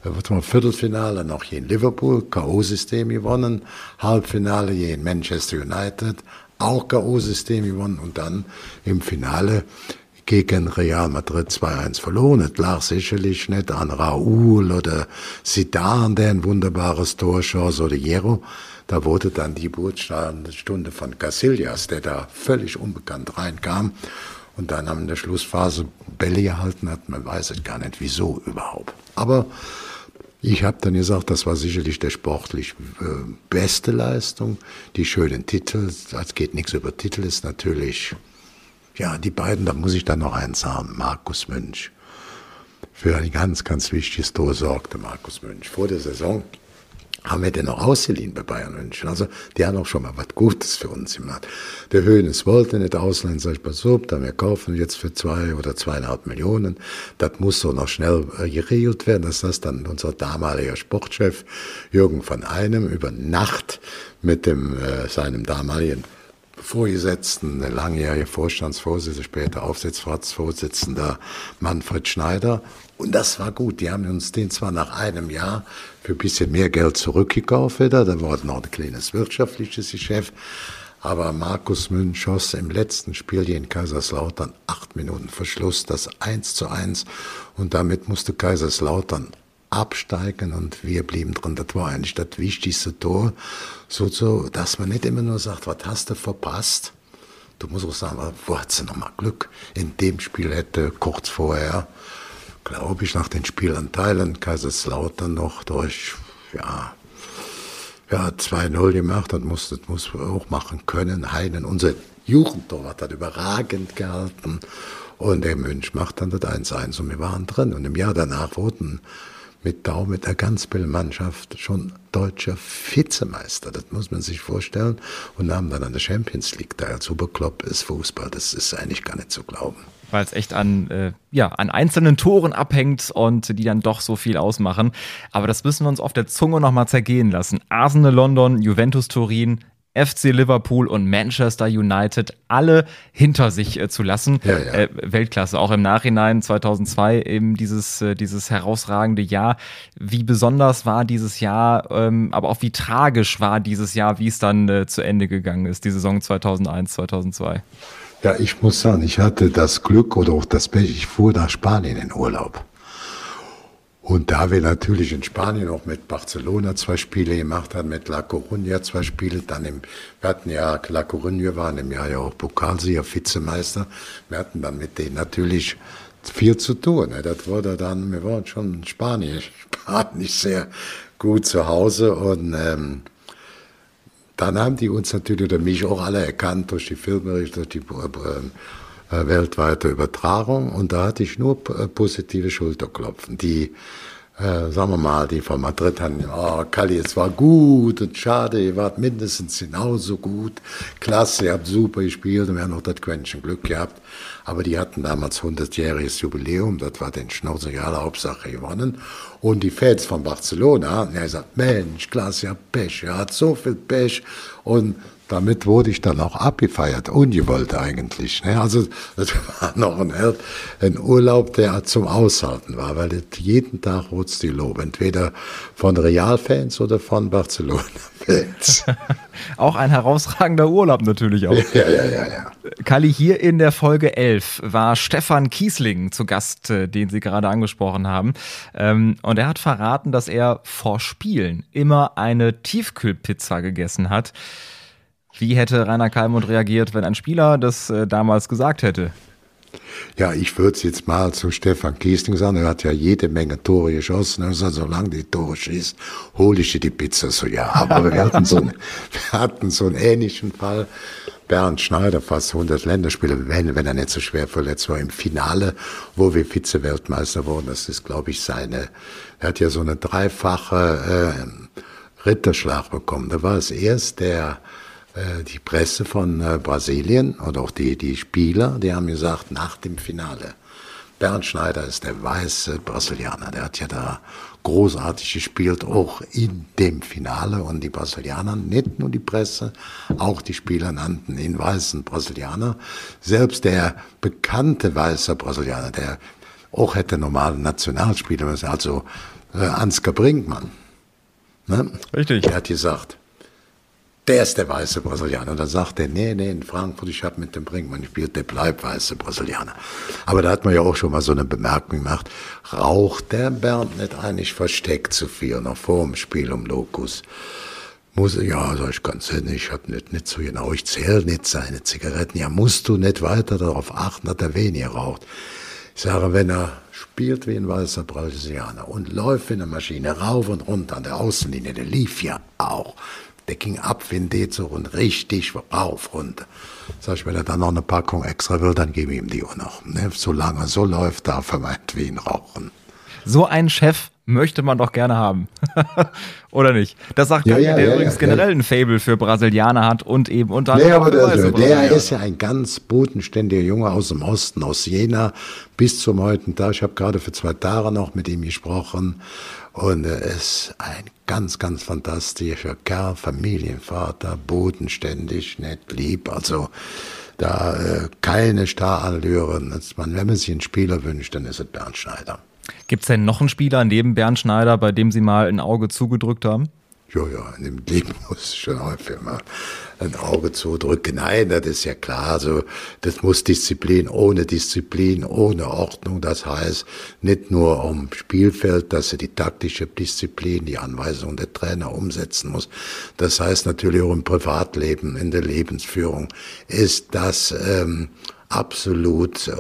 [SPEAKER 1] äh, wird man Viertelfinale noch hier in Liverpool, K.O.-System gewonnen, Halbfinale hier in Manchester United, auch K.O.-System gewonnen und dann im Finale gegen Real Madrid 2-1 verloren. Es lag sicherlich nicht an Raúl oder Zidane, der ein wunderbares Tor schoss, oder Hierro. Da wurde dann die Geburtsstunde von Casillas, der da völlig unbekannt reinkam und dann in der Schlussphase Bälle gehalten hat. Man weiß es gar nicht, wieso überhaupt. Aber ich habe dann gesagt, das war sicherlich der sportlich äh, beste Leistung. Die schönen Titel, es geht nichts über Titel, ist natürlich, ja, die beiden, da muss ich dann noch eins sagen, Markus Münch. Für ein ganz, ganz wichtiges Tor sorgte Markus Münch. Vor der Saison haben wir den noch ausgeliehen bei Bayern München. Also die haben auch schon mal was Gutes für uns gemacht. Der Höhnes wollte nicht ausleihen, sag ich, pass auf, da wir kaufen jetzt für zwei oder zweieinhalb Millionen. Das muss so noch schnell äh, geregelt werden, dass das dann unser damaliger Sportchef Jürgen von Einem über Nacht mit dem, äh, seinem damaligen Vorgesetzten, der langjährige Vorstandsvorsitzende, später Aufsichtsratsvorsitzender Manfred Schneider. Und das war gut. Die haben uns den zwar nach einem Jahr für ein bisschen mehr Geld zurückgekauft wieder. Da war noch ein kleines wirtschaftliches Geschäft. Aber Markus Münch schoss im letzten Spiel hier in Kaiserslautern acht Minuten Verschluss, das 1 zu 1. Und damit musste Kaiserslautern absteigen und wir blieben drin. Das war eigentlich das wichtigste Tor, so, so dass man nicht immer nur sagt, was hast du verpasst? Du musst auch sagen, wo hat sie nochmal Glück? In dem Spiel hätte kurz vorher, glaube ich, nach den Spielanteilen Kaiserslautern noch durch, ja, ja, 2-0 gemacht, das muss, das muss auch machen können. Heinen, unser Jugendtorwart hat überragend gehalten. Und der Münch macht dann das 1-1 und wir waren drin. Und im Jahr danach wurden mit Dau mit der Ganzbildmannschaft schon deutscher Vizemeister. Das muss man sich vorstellen. Und nahmen dann an der Champions League teil. Super Club ist Fußball. Das ist eigentlich gar nicht zu glauben.
[SPEAKER 3] Weil es echt an, äh, ja, an einzelnen Toren abhängt und die dann doch so viel ausmachen. Aber das müssen wir uns auf der Zunge nochmal zergehen lassen. Arsenal London, Juventus Turin, FC Liverpool und Manchester United alle hinter sich äh, zu lassen. Ja, ja. Äh, Weltklasse, auch im Nachhinein 2002 eben dieses, äh, dieses herausragende Jahr. Wie besonders war dieses Jahr, ähm, aber auch wie tragisch war dieses Jahr, wie es dann äh, zu Ende gegangen ist, die Saison 2001, 2002?
[SPEAKER 1] Ja, ich muss sagen, ich hatte das Glück oder auch das Pech, ich fuhr nach Spanien in Urlaub. Und da wir natürlich in Spanien auch mit Barcelona zwei Spiele gemacht haben, mit La Coruña zwei Spiele, dann im, wir hatten ja, La Coruña waren im Jahr ja auch Pokalsieger, Vizemeister. Wir hatten dann mit denen natürlich viel zu tun. Ne? Das wurde dann, wir waren schon Spanien, Spanisch sehr gut zu Hause und ähm, dann haben die uns natürlich oder mich auch alle erkannt durch die Filmberichte, durch die äh, weltweite Übertragung und da hatte ich nur äh, positive Schulterklopfen. Die äh, sagen wir mal, die von Madrid haben, oh, Kali, es war gut und schade, ihr wart mindestens genauso gut, klasse, ihr habt super gespielt und wir haben noch das Quäntchen Glück gehabt. Aber die hatten damals 100-jähriges Jubiläum, das war den Schnauzer Hauptsache gewonnen. Und die Fans von Barcelona, der sagt, Mensch, klasse, ihr habt Pech, ihr habt so viel Pech und damit wurde ich dann auch abgefeiert, ungewollt eigentlich. Ne? Also das war noch ein, ein, Urlaub, der zum Aushalten war, weil jeden Tag wurde die Lob, entweder von Realfans oder von Barcelona-Fans.
[SPEAKER 3] auch ein herausragender Urlaub natürlich auch.
[SPEAKER 1] Ja, ja, ja, ja.
[SPEAKER 3] Kali, hier in der Folge 11 war Stefan Kiesling zu Gast, äh, den Sie gerade angesprochen haben. Ähm, und er hat verraten, dass er vor Spielen immer eine Tiefkühlpizza gegessen hat. Wie hätte Rainer Kalmund reagiert, wenn ein Spieler das äh, damals gesagt hätte?
[SPEAKER 1] Ja, ich würde es jetzt mal zu Stefan Kiesling sagen. Er hat ja jede Menge Tore geschossen. Sagt, solange die Tore schießt, hole ich dir die Pizza. So, ja, aber wir hatten so, einen, wir hatten so einen ähnlichen Fall. Bernd Schneider, fast 100 Länderspiele, wenn, wenn er nicht so schwer verletzt war, im Finale, wo wir Vize-Weltmeister wurden. Das ist, glaube ich, seine, er hat ja so eine dreifache äh, Ritterschlag bekommen. Da war es erst der die Presse von äh, Brasilien oder auch die, die Spieler, die haben gesagt, nach dem Finale, Bernd Schneider ist der weiße Brasilianer, der hat ja da großartig gespielt, auch in dem Finale. Und die Brasilianer, nicht nur die Presse, auch die Spieler nannten ihn weißen Brasilianer. Selbst der bekannte weiße Brasilianer, der auch hätte normale Nationalspieler müssen, also äh, Ansgar Brinkmann.
[SPEAKER 3] Ne? Richtig.
[SPEAKER 1] Der hat gesagt, der ist der weiße Brasilianer. Und dann sagt er, nee, nee, in Frankfurt, ich habe mit dem Brinkmann gespielt, der bleibt weiße Brasilianer. Aber da hat man ja auch schon mal so eine Bemerkung gemacht, raucht der Bernd nicht eigentlich versteckt zu viel, noch vor dem Spiel um Lokus? Muss, ja, sag ich ganz ehrlich, ich hab nicht, nicht so genau, ich zähle nicht seine Zigaretten. Ja, musst du nicht weiter darauf achten, dass er weniger raucht. Ich sage, wenn er spielt wie ein weißer Brasilianer und läuft in der Maschine rauf und runter an der Außenlinie, der lief ja auch der ging ab wie ein D-Zug und richtig rauf, runter. Sag ich, wenn er dann noch eine Packung extra will, dann gebe ich ihm die auch noch. Ne? Solange so läuft, darf er meinetwegen rauchen.
[SPEAKER 3] So einen Chef möchte man doch gerne haben. Oder nicht? Das sagt ja, ja, der ja, übrigens generell ein Fable für Brasilianer hat und eben unter
[SPEAKER 1] anderem. Nee, aber der, der ist ja ein ganz bodenständiger Junge aus dem Osten, aus Jena bis zum heutigen Tag. Ich habe gerade für zwei Tage noch mit ihm gesprochen und er ist ein ganz, ganz fantastischer Kerl, Familienvater, bodenständig, nett, lieb. Also da äh, keine Starallüren. Wenn man sich einen Spieler wünscht, dann ist es Bernd Schneider.
[SPEAKER 3] Gibt es denn noch einen Spieler neben Bernd Schneider, bei dem Sie mal ein Auge zugedrückt haben?
[SPEAKER 1] Ja, ja, in dem Leben muss ich schon häufig mal ein Auge zudrücken. Nein, das ist ja klar. Also, das muss Disziplin, ohne Disziplin, ohne Ordnung. Das heißt, nicht nur am Spielfeld, dass er die taktische Disziplin, die Anweisungen der Trainer umsetzen muss. Das heißt natürlich auch im Privatleben, in der Lebensführung ist das ähm, absolut äh,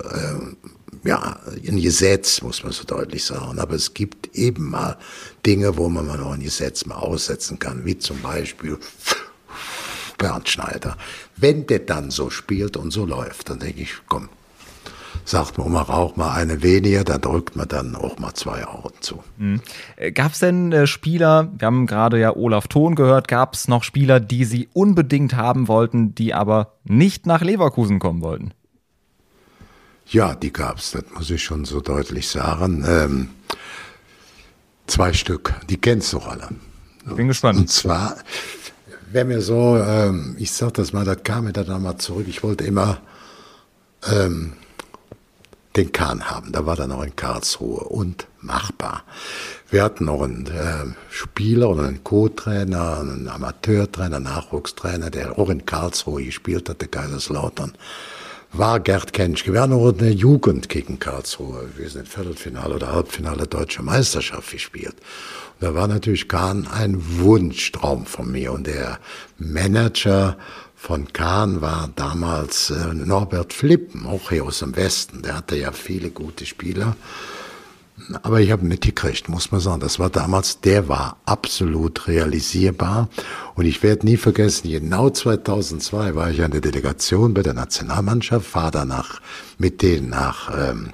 [SPEAKER 1] ja, ein Gesetz, muss man so deutlich sagen. Aber es gibt eben mal Dinge, wo man mal ein Gesetz mal aussetzen kann, wie zum Beispiel Bernd Schneider. Wenn der dann so spielt und so läuft, dann denke ich, komm, sagt man mal auch mal eine weniger, da drückt man dann auch mal zwei Augen zu.
[SPEAKER 3] Mhm. Äh, gab es denn äh, Spieler, wir haben gerade ja Olaf Thon gehört, gab es noch Spieler, die Sie unbedingt haben wollten, die aber nicht nach Leverkusen kommen wollten?
[SPEAKER 1] Ja, die gab's, das muss ich schon so deutlich sagen. Ähm, zwei Stück, die kennst du alle.
[SPEAKER 3] Bin gespannt.
[SPEAKER 1] Und zwar Wäre mir so, ähm, ich sag das mal, das kam mir dann mal zurück. Ich wollte immer ähm, den Kahn haben. Da war dann noch in Karlsruhe und machbar. Wir hatten noch einen äh, Spieler oder einen Co-Trainer, einen Amateurtrainer, Nachwuchstrainer, der auch in Karlsruhe gespielt hatte, Kaiserslautern. War Gerd Kenschke. Wir haben noch eine Jugend gegen Karlsruhe. Wir sind Viertelfinale oder Halbfinale Deutsche Meisterschaft gespielt. Und da war natürlich Kahn ein Wunschtraum von mir. Und der Manager von Kahn war damals äh, Norbert Flippen, auch hier aus dem Westen. Der hatte ja viele gute Spieler. Aber ich habe mitgekriegt, muss man sagen, das war damals, der war absolut realisierbar. Und ich werde nie vergessen, genau 2002 war ich an der Delegation bei der Nationalmannschaft, fahre danach mit denen nach ähm,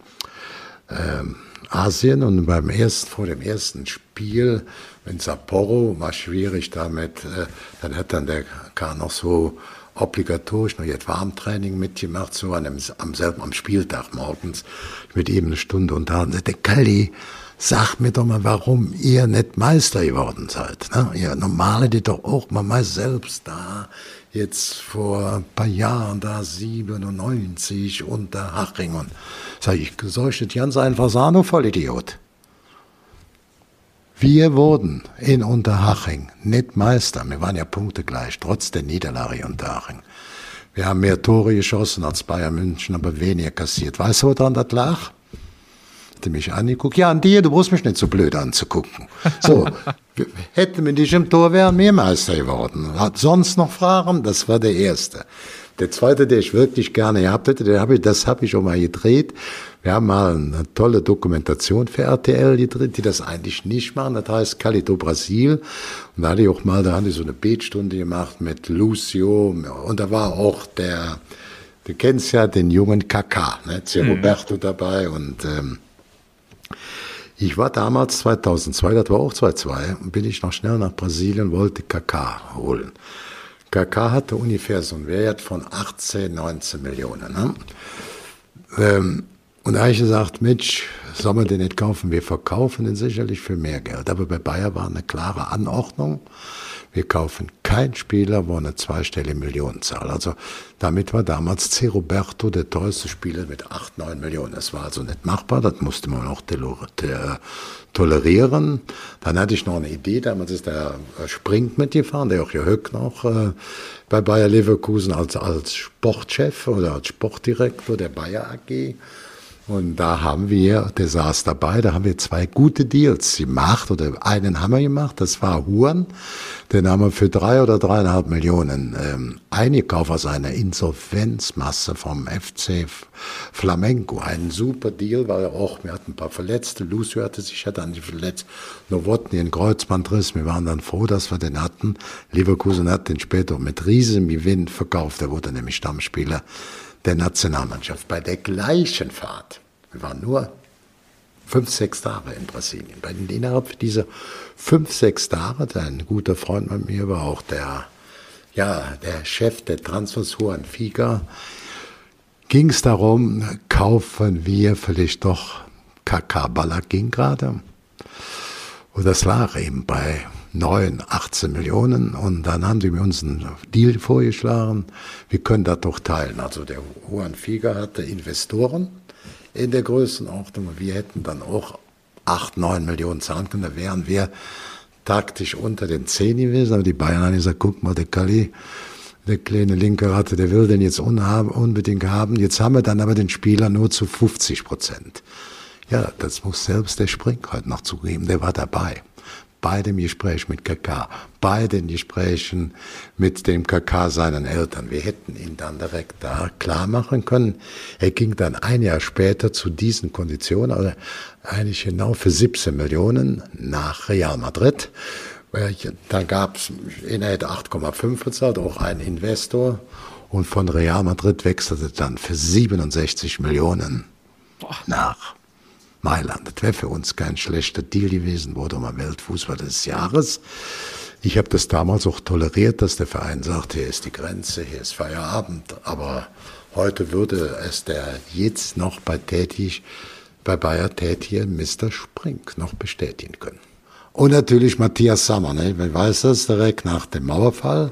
[SPEAKER 1] ähm, Asien und beim ersten, vor dem ersten Spiel in Sapporo war schwierig damit, äh, dann hat dann der Kahn noch so obligatorisch noch jetzt Warmtraining mitgemacht, so an dem, am selben, am Spieltag morgens, mit ihm eine Stunde unterhalten. Der Kalli, sag mir doch mal, warum ihr nicht Meister geworden seid. Ne? Ihr normale, die doch auch mal mal selbst da, jetzt vor ein paar Jahren da 97 unter Haching und sag ich, soll ich das ganz einfach sagen, voll Idiot. Wir wurden in Unterhaching nicht Meister. Wir waren ja punktegleich, trotz der Niederlage in Unterhaching. Wir haben mehr Tore geschossen als Bayern München, aber weniger kassiert. Weißt du, woran das lag? Hat mich angeguckt. Ja, an dir, du brauchst mich nicht so blöd anzugucken. So, hätten wir nicht im Tor, wären wir Meister geworden. Hat sonst noch Fragen? Das war der erste. Der zweite, der ich wirklich gerne gehabt hätte, der hab ich, das habe ich schon mal gedreht. Wir haben mal eine tolle Dokumentation für RTL gedreht, die das eigentlich nicht machen. Das heißt Calito Brasil. Und da hatte ich auch mal, da hatte ich so eine Betstunde gemacht mit Lucio. Und da war auch der, du kennst ja den jungen Kaka, ne? Mhm. Roberto mhm. dabei. Und ähm, ich war damals 2002, das war auch 2002, bin ich noch schnell nach Brasilien, wollte Kaka holen. Kaka hatte ungefähr so einen Wert von 18, 19 Millionen. Ne? Ähm, und da habe ich gesagt, Mensch, soll man den nicht kaufen? Wir verkaufen den sicherlich für mehr Geld. Aber bei Bayer war eine klare Anordnung. Wir kaufen keinen Spieler, wo eine zweistellige Millionenzahl. Also damit war damals C. Roberto der teuerste Spieler mit 8, 9 Millionen. Das war also nicht machbar, das musste man auch tolerieren. Dann hatte ich noch eine Idee, damals ist der Sprint mitgefahren, der auch hier Höck noch äh, bei Bayer Leverkusen als, als Sportchef oder als Sportdirektor der Bayer AG. Und da haben wir, der saß dabei, da haben wir zwei gute Deals gemacht oder einen haben wir gemacht, das war Huren, den haben wir für drei oder dreieinhalb Millionen ähm, eingekauft aus einer Insolvenzmasse vom FC Flamenco. Ein super Deal, weil auch, wir hatten ein paar Verletzte, Lucio hatte sich ja dann nicht verletzt, Nowotny einen Kreuzbandriss, wir waren dann froh, dass wir den hatten. Leverkusen hat den später mit riesem Gewinn verkauft, der wurde nämlich Stammspieler der Nationalmannschaft bei der gleichen Fahrt. Wir waren nur fünf, sechs Tage in Brasilien. Bei den, innerhalb dieser fünf, sechs Tage, ein guter Freund von mir war auch der, ja, der Chef der Transfers, Juan Figa, ging es darum, kaufen wir vielleicht doch Kaka Ballack ging gerade. Und das war eben bei 9, 18 Millionen und dann haben sie mir uns einen Deal vorgeschlagen, wir können das doch teilen. Also der Juan Figer hatte Investoren in der Größenordnung wir hätten dann auch 8, 9 Millionen zahlen können, da wären wir taktisch unter den 10 gewesen, aber die Bayern haben gesagt, guck mal, der Kali, der kleine linke Ratte, der will den jetzt unbedingt haben. Jetzt haben wir dann aber den Spieler nur zu 50 Prozent. Ja, das muss selbst der Spring heute noch zugeben, der war dabei bei dem Gespräch mit KK, bei den Gesprächen mit dem KK seinen Eltern. Wir hätten ihn dann direkt da klar machen können. Er ging dann ein Jahr später zu diesen Konditionen, also eigentlich genau für 17 Millionen nach Real Madrid. Da gab es, er hätte 8,5 bezahlt, auch ein Investor. Und von Real Madrid wechselte dann für 67 Millionen nach Mailand. Das wäre für uns kein schlechter Deal gewesen, wurde mal Weltfußball des Jahres. Ich habe das damals auch toleriert, dass der Verein sagt, hier ist die Grenze, hier ist Feierabend. Aber heute würde es der jetzt noch bei tätig, bei Bayer tätige Mr. Sprink noch bestätigen können. Und natürlich Matthias Sammer, ne? Wer weiß das direkt nach dem Mauerfall.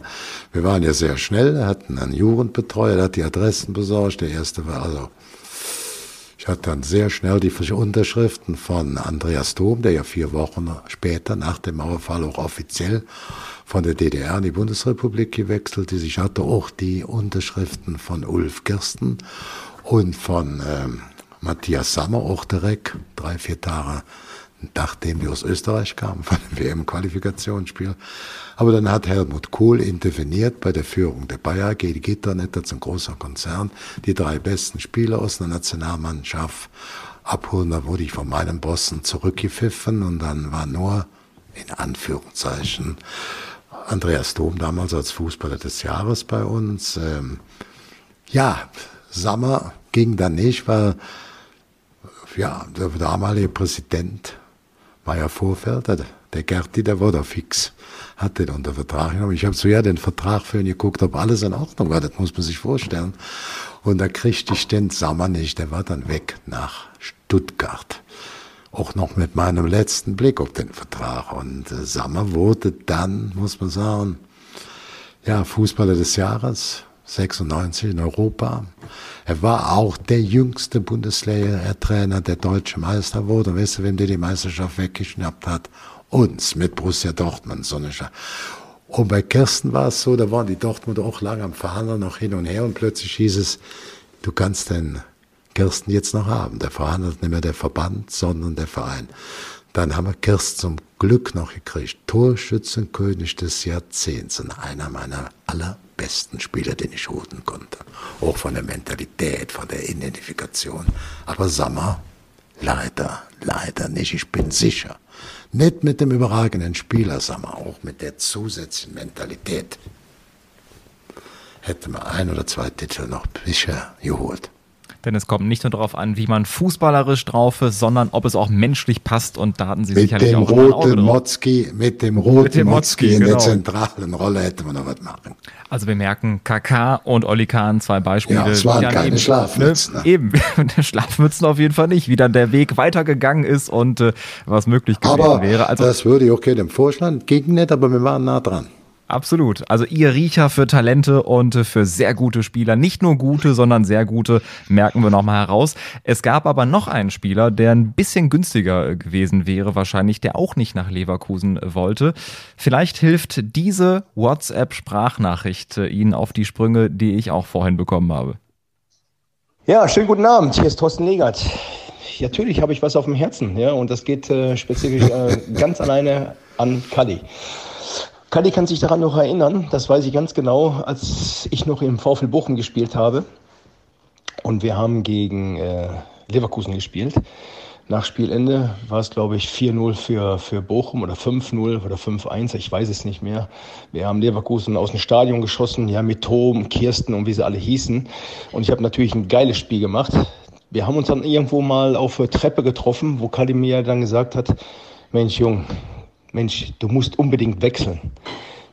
[SPEAKER 1] Wir waren ja sehr schnell, hatten einen Jugendbetreuer, der hat die Adressen besorgt. Der erste war also, ich hatte dann sehr schnell die Unterschriften von Andreas Dom, der ja vier Wochen später nach dem Mauerfall auch offiziell von der DDR in die Bundesrepublik gewechselt ist. Ich hatte auch die Unterschriften von Ulf Kirsten und von ähm, Matthias Sammer auch direkt, drei, vier Tage nachdem wir aus Österreich kamen, von dem WM-Qualifikationsspiel. Aber dann hat Helmut Kohl interveniert bei der Führung der Bayer AG, die Gitternetz, das ist ein großer Konzern, die drei besten Spieler aus der Nationalmannschaft abholen. Da wurde ich von meinem Bossen zurückgepfiffen und dann war nur, in Anführungszeichen, Andreas Dom damals als Fußballer des Jahres bei uns. Ähm, ja, Sommer ging dann nicht, weil ja, der damalige Präsident Meier Vorfelder, der Gerti, der war da fix, hat den unter Vertrag genommen. Ich habe so ja den Vertrag für ihn geguckt, ob alles in Ordnung war, das muss man sich vorstellen. Und da kriegte ich den Sommer nicht, der war dann weg nach Stuttgart. Auch noch mit meinem letzten Blick auf den Vertrag. Und äh, Sommer wurde dann, muss man sagen, ja, Fußballer des Jahres, 96 in Europa. Er war auch der jüngste Bundesliga-Trainer, der deutsche Meister wurde. Und weißt du, wem der die Meisterschaft weggeschnappt hat? Uns mit Borussia Dortmund. So und bei Kirsten war es so, da waren die Dortmunder auch lange am Verhandeln, noch hin und her. Und plötzlich hieß es, du kannst den Kirsten jetzt noch haben. Der verhandelt nicht mehr der Verband, sondern der Verein. Dann haben wir Kirsten zum Glück noch gekriegt. Torschützenkönig des Jahrzehnts und einer meiner allerbesten Spieler, den ich holen konnte. Auch von der Mentalität, von der Identifikation. Aber Sommer, leider, leider nicht. Ich bin sicher. Nicht mit dem überragenden Spieler, Sommer, auch mit der zusätzlichen Mentalität. Hätte man ein oder zwei Titel noch sicher geholt.
[SPEAKER 3] Denn es kommt nicht nur darauf an, wie man fußballerisch drauf ist, sondern ob es auch menschlich passt. Und da hatten sie mit sicherlich
[SPEAKER 1] dem
[SPEAKER 3] auch
[SPEAKER 1] roten Motzki, Mit dem roten Motzki in genau. der zentralen Rolle hätte man noch was machen.
[SPEAKER 3] Also wir merken KK und Olli Kahn, zwei Beispiele. Ja,
[SPEAKER 1] es waren keine eben, Schlafmützen.
[SPEAKER 3] Ne? Eben, Schlafmützen auf jeden Fall nicht. Wie dann der Weg weitergegangen ist und äh, was möglich gewesen
[SPEAKER 1] aber
[SPEAKER 3] wäre.
[SPEAKER 1] Also, das würde ich auch jedem vorschlagen. Ging nicht, aber wir waren nah dran.
[SPEAKER 3] Absolut. Also ihr Riecher für Talente und für sehr gute Spieler. Nicht nur gute, sondern sehr gute, merken wir nochmal heraus. Es gab aber noch einen Spieler, der ein bisschen günstiger gewesen wäre, wahrscheinlich, der auch nicht nach Leverkusen wollte. Vielleicht hilft diese WhatsApp-Sprachnachricht Ihnen auf die Sprünge, die ich auch vorhin bekommen habe.
[SPEAKER 5] Ja, schönen guten Abend. Hier ist Thorsten Legert. Natürlich habe ich was auf dem Herzen, ja, und das geht äh, spezifisch äh, ganz alleine an Kali. Kali kann sich daran noch erinnern, das weiß ich ganz genau, als ich noch im VfL Bochum gespielt habe. Und wir haben gegen äh, Leverkusen gespielt. Nach Spielende war es, glaube ich, 4-0 für, für Bochum oder 5-0 oder 5-1, ich weiß es nicht mehr. Wir haben Leverkusen aus dem Stadion geschossen, ja, mit Tom, Kirsten und wie sie alle hießen. Und ich habe natürlich ein geiles Spiel gemacht. Wir haben uns dann irgendwo mal auf der Treppe getroffen, wo Kali mir dann gesagt hat, Mensch, Jung, Mensch, du musst unbedingt wechseln.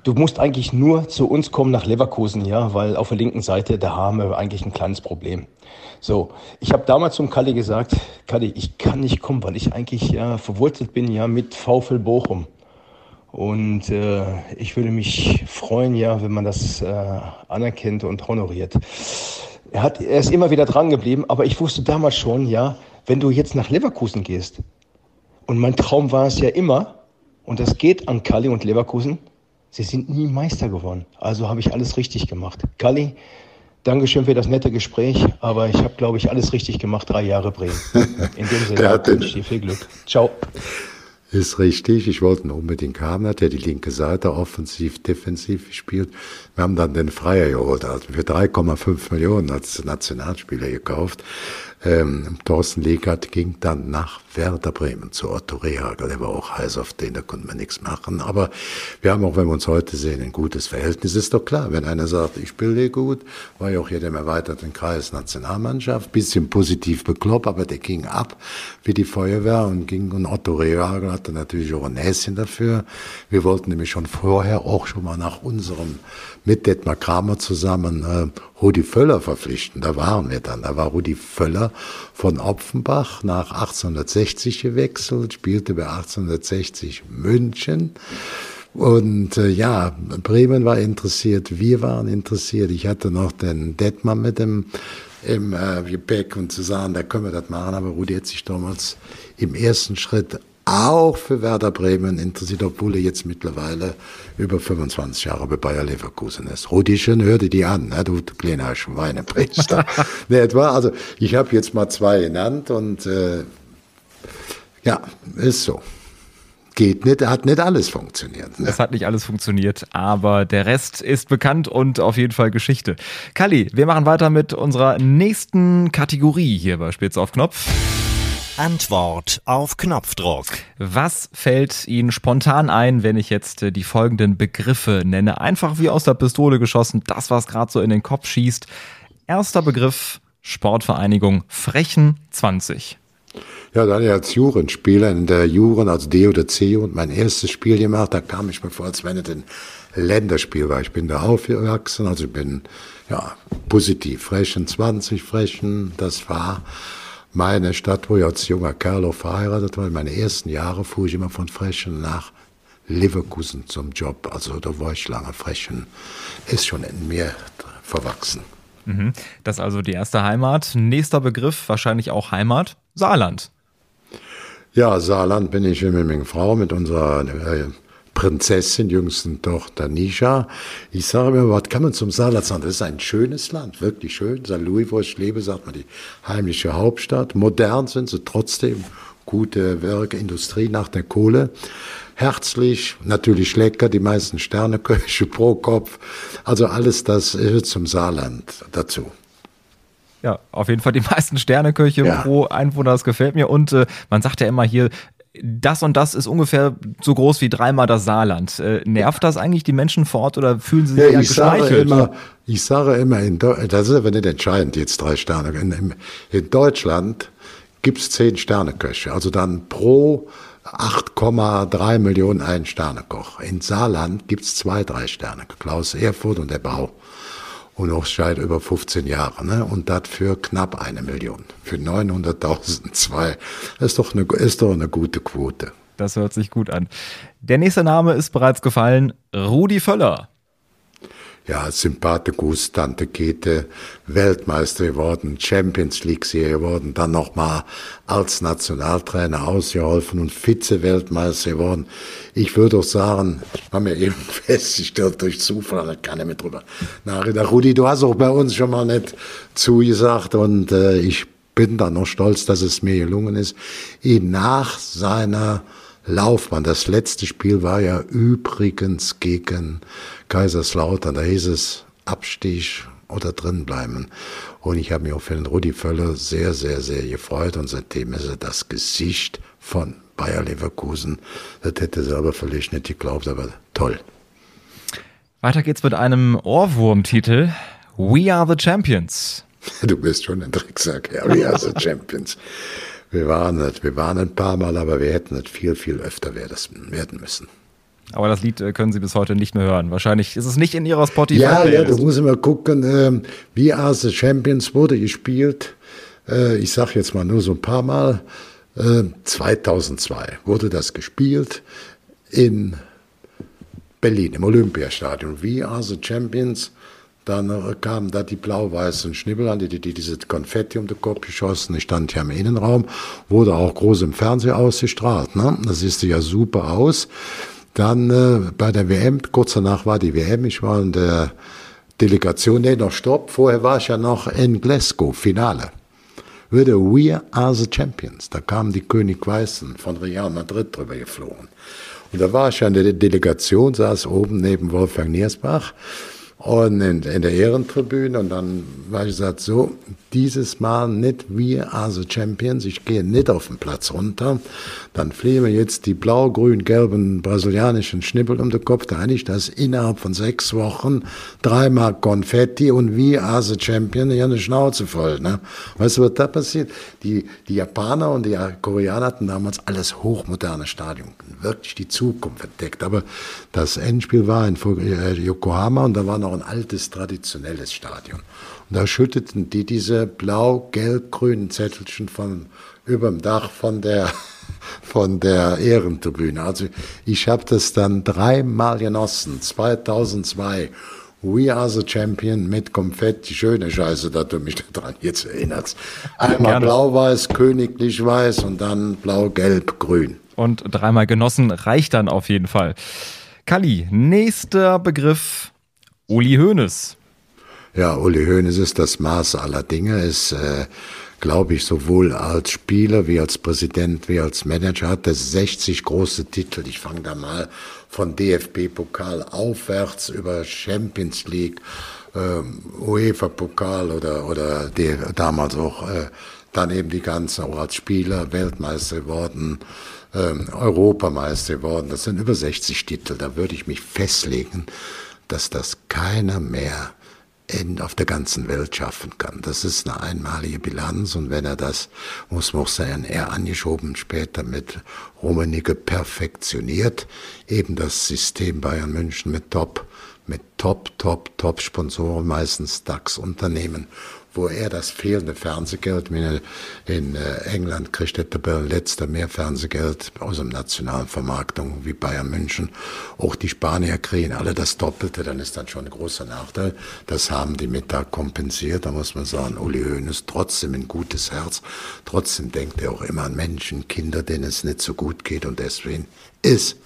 [SPEAKER 5] Du musst eigentlich nur zu uns kommen nach Leverkusen, ja, weil auf der linken Seite, da haben wir eigentlich ein kleines Problem. So, ich habe damals zum Kalli gesagt, Kalli, ich kann nicht kommen, weil ich eigentlich ja verwurzelt bin ja mit VfL Bochum. Und äh, ich würde mich freuen, ja, wenn man das äh, anerkennt und honoriert. Er, hat, er ist immer wieder dran geblieben, aber ich wusste damals schon, ja, wenn du jetzt nach Leverkusen gehst, und mein Traum war es ja immer, und das geht an Kali und Leverkusen. Sie sind nie Meister geworden. Also habe ich alles richtig gemacht. Kali, Dankeschön für das nette Gespräch, aber ich habe, glaube ich, alles richtig gemacht. Drei Jahre Bremen. In dem Sinne wünsche ich dir viel Glück. Ciao.
[SPEAKER 1] Ist richtig. Ich wollte ihn unbedingt haben. Hat er die linke Seite offensiv, defensiv gespielt. Wir haben dann den Freier geholt, also für 3,5 Millionen als Nationalspieler gekauft. Ähm, Thorsten Legert ging dann nach Werder Bremen zu Otto Rehagel. Der war auch heiß auf den, da konnte man nichts machen. Aber wir haben auch, wenn wir uns heute sehen, ein gutes Verhältnis. Ist doch klar, wenn einer sagt, ich spiele gut, war ja auch hier dem erweiterten Kreis Nationalmannschaft, bisschen positiv bekloppt, aber der ging ab wie die Feuerwehr und ging, und Otto Rehagel hatte natürlich auch ein Näschen dafür. Wir wollten nämlich schon vorher auch schon mal nach unserem mit Detmar Kramer zusammen äh, Rudi Völler verpflichten. Da waren wir dann. Da war Rudi Völler Von Opfenbach nach 1860 gewechselt, spielte bei 1860 München. Und äh, ja, Bremen war interessiert, wir waren interessiert. Ich hatte noch den Detmar mit dem im äh, Gepäck und zu sagen, da können wir das machen. Aber Rudi hat sich damals im ersten Schritt auch für Werder Bremen interessiert, obwohl er jetzt mittlerweile über 25 Jahre bei Bayer Leverkusen ist. Rudi, schön hörte die an, ne? du kleiner Schweinepriester. ne, etwa, also ich habe jetzt mal zwei genannt und äh, ja, ist so geht nicht, hat nicht alles funktioniert.
[SPEAKER 3] Ne? Es hat nicht alles funktioniert, aber der Rest ist bekannt und auf jeden Fall Geschichte. Kalli, wir machen weiter mit unserer nächsten Kategorie hier bei Spitz auf Knopf.
[SPEAKER 2] Antwort auf Knopfdruck.
[SPEAKER 3] Was fällt Ihnen spontan ein, wenn ich jetzt äh, die folgenden Begriffe nenne? Einfach wie aus der Pistole geschossen, das, was gerade so in den Kopf schießt. Erster Begriff, Sportvereinigung Frechen 20.
[SPEAKER 1] Ja, dann als Jurenspieler in der Juren als D oder C und mein erstes Spiel gemacht, da kam ich mir vor, als wenn es ein Länderspiel war. Ich bin da aufgewachsen, also ich bin ja positiv. Frechen 20, Frechen, das war meine Stadt, wo ich als junger Kerl auch verheiratet war. In meinen ersten Jahren fuhr ich immer von Frechen nach Leverkusen zum Job. Also da war ich lange. Frechen ist schon in mir verwachsen.
[SPEAKER 3] Mhm. Das ist also die erste Heimat. Nächster Begriff, wahrscheinlich auch Heimat, Saarland.
[SPEAKER 1] Ja, Saarland bin ich mit meiner Frau, mit unserer äh, Prinzessin, jüngsten Tochter Nisha. Ich sage mir, was kann man zum Saarland sagen? Das ist ein schönes Land, wirklich schön. St. Louis, wo ich lebe, sagt man die heimliche Hauptstadt. Modern sind sie trotzdem, gute Werke, Industrie nach der Kohle. Herzlich, natürlich lecker, die meisten Sterneköche pro Kopf. Also alles das gehört zum Saarland dazu.
[SPEAKER 3] Ja, auf jeden Fall die meisten Sterneköche ja. pro Einwohner, das gefällt mir. Und äh, man sagt ja immer hier, das und das ist ungefähr so groß wie dreimal das Saarland. Äh, nervt das eigentlich die Menschen vor Ort oder fühlen sie sich ja,
[SPEAKER 1] ich sage immer, Ich sage immer, in das ist aber nicht entscheidend, jetzt drei Sterne. In, in Deutschland gibt's zehn Sterneköche, also dann pro 8,3 Millionen ein Sternekoch. In Saarland gibt's zwei, drei Sterne. Klaus Erfurt und der Bau und auch seit über 15 Jahre. Ne? Und das für knapp eine Million. Für 900.000 zwei. Das ist doch, eine, ist doch eine gute Quote.
[SPEAKER 3] Das hört sich gut an. Der nächste Name ist bereits gefallen. Rudi Völler
[SPEAKER 1] ja, Sympathikus, Tante Kete, Weltmeister geworden, Champions League Sieger geworden, dann nochmal als Nationaltrainer ausgeholfen und Vize-Weltmeister geworden. Ich würde auch sagen, haben wir eben festgestellt durch Zufall, da kann ich mit drüber nachreden. Rudi, du hast auch bei uns schon mal nicht zugesagt und äh, ich bin da noch stolz, dass es mir gelungen ist, ihn nach seiner Laufbahn. Das letzte Spiel war ja übrigens gegen Kaiserslautern. Da hieß es Abstieg oder drin bleiben. Und ich habe mich auch für den Rudi Völler sehr, sehr, sehr gefreut. Und seitdem ist er das Gesicht von Bayer Leverkusen. Das hätte er selber vielleicht nicht geglaubt, aber toll.
[SPEAKER 3] Weiter geht's mit einem Ohrwurmtitel. We are the Champions.
[SPEAKER 1] Du bist schon ein Drecksack, ja. We are the Champions. Wir waren nicht, wir waren ein paar Mal, aber wir hätten nicht viel, viel öfter werden müssen.
[SPEAKER 3] Aber das Lied äh, können Sie bis heute nicht mehr hören. Wahrscheinlich ist es nicht in Ihrer Spotify.
[SPEAKER 1] Ja, ja, du musst immer gucken. Ähm, wie Are the Champions wurde gespielt. Äh, ich sage jetzt mal nur so ein paar Mal. Äh, 2002 wurde das gespielt in Berlin im Olympiastadion. We Are the Champions dann äh, kamen da die blau-weißen Schnibbel an, die, die, die diese Konfetti um den Kopf geschossen. Ich stand hier im Innenraum, wurde auch groß im Fernsehen ausgestrahlt. Ne? Das sieht ja super aus. Dann äh, bei der WM, kurz danach war die WM, ich war in der Delegation, nee, noch Stopp, vorher war ich ja noch in Glasgow, Finale. Würde We Are the Champions. Da kamen die König Weißen von Real Madrid drüber geflogen. Und da war ich ja in der Delegation, saß oben neben Wolfgang Niersbach und in, in, der Ehrentribüne. Und dann war ich gesagt, so, dieses Mal nicht wir also Champions, ich gehe nicht auf den Platz runter, dann fliegen wir jetzt die blau-grün-gelben brasilianischen Schnippel um den Kopf, da ich das innerhalb von sechs Wochen dreimal Konfetti und wir also Champion hier eine Schnauze voll. Ne? Weißt du, was da passiert? Die, die Japaner und die Koreaner hatten damals alles hochmoderne Stadion, wirklich die Zukunft entdeckt, aber das Endspiel war in Yokohama und da war noch ein altes, traditionelles Stadion. Und da schütteten die diese blau-gelb-grünen Zettelchen von überm Dach von der von der Ehrentribüne. Also ich habe das dann dreimal genossen. 2002 We are the champion mit Konfetti, schöne Scheiße, da du mich daran jetzt erinnerst. Einmal blau-weiß, königlich weiß und dann blau-gelb-grün.
[SPEAKER 3] Und dreimal genossen reicht dann auf jeden Fall. Kali, nächster Begriff, Uli Hoeneß.
[SPEAKER 1] Ja, Uli Hoeneß ist das Maß aller Dinge, ist, äh, glaube ich, sowohl als Spieler wie als Präsident wie als Manager hat er 60 große Titel. Ich fange da mal von DFB-Pokal aufwärts über Champions League, ähm, UEFA-Pokal oder, oder die, damals auch äh, dann eben die ganzen, auch als Spieler Weltmeister geworden, ähm, Europameister geworden. Das sind über 60 Titel. Da würde ich mich festlegen, dass das keiner mehr in, auf der ganzen Welt schaffen kann. Das ist eine einmalige Bilanz und wenn er das, muss man auch sagen, er angeschoben später mit Rummenigge perfektioniert, eben das System Bayern München mit Top, mit Top, Top, Top Sponsoren, meistens DAX-Unternehmen wo er das fehlende Fernsehgeld, in äh, England kriegt der Tabellenletzter mehr Fernsehgeld aus dem nationalen Vermarktung wie Bayern München. Auch die Spanier kriegen alle das Doppelte, dann ist dann schon ein großer Nachteil. Das haben die Mittag kompensiert. Da muss man sagen, Uli Hoeneß trotzdem ein gutes Herz. Trotzdem denkt er auch immer an Menschen, Kinder, denen es nicht so gut geht und deswegen ist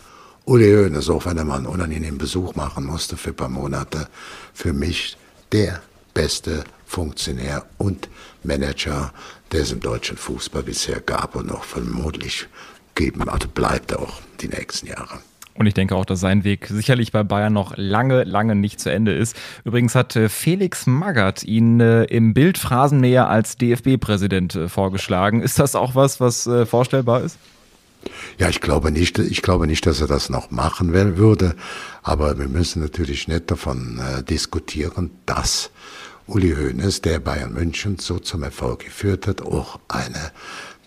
[SPEAKER 1] Uli Hoeneß, auch wenn er mal einen unangenehmen Besuch machen musste für ein paar Monate, für mich der beste Funktionär und Manager, der es im deutschen Fußball bisher gab und noch vermutlich geben, also bleibt auch die nächsten Jahre.
[SPEAKER 3] Und ich denke auch, dass sein Weg sicherlich bei Bayern noch lange, lange nicht zu Ende ist. Übrigens hat äh, Felix Magath ihn äh, im Bild Phrasenmäher als DFB-Präsident äh, vorgeschlagen. Ist das auch was, was vorstellbar ist?
[SPEAKER 1] Ja, ich glaube nicht, ich glaube nicht, dass er das noch machen würde. Aber wir müssen natürlich nicht davon diskutieren, dass Uli Hoeneß, der Bayern München so zum Erfolg geführt hat, auch eine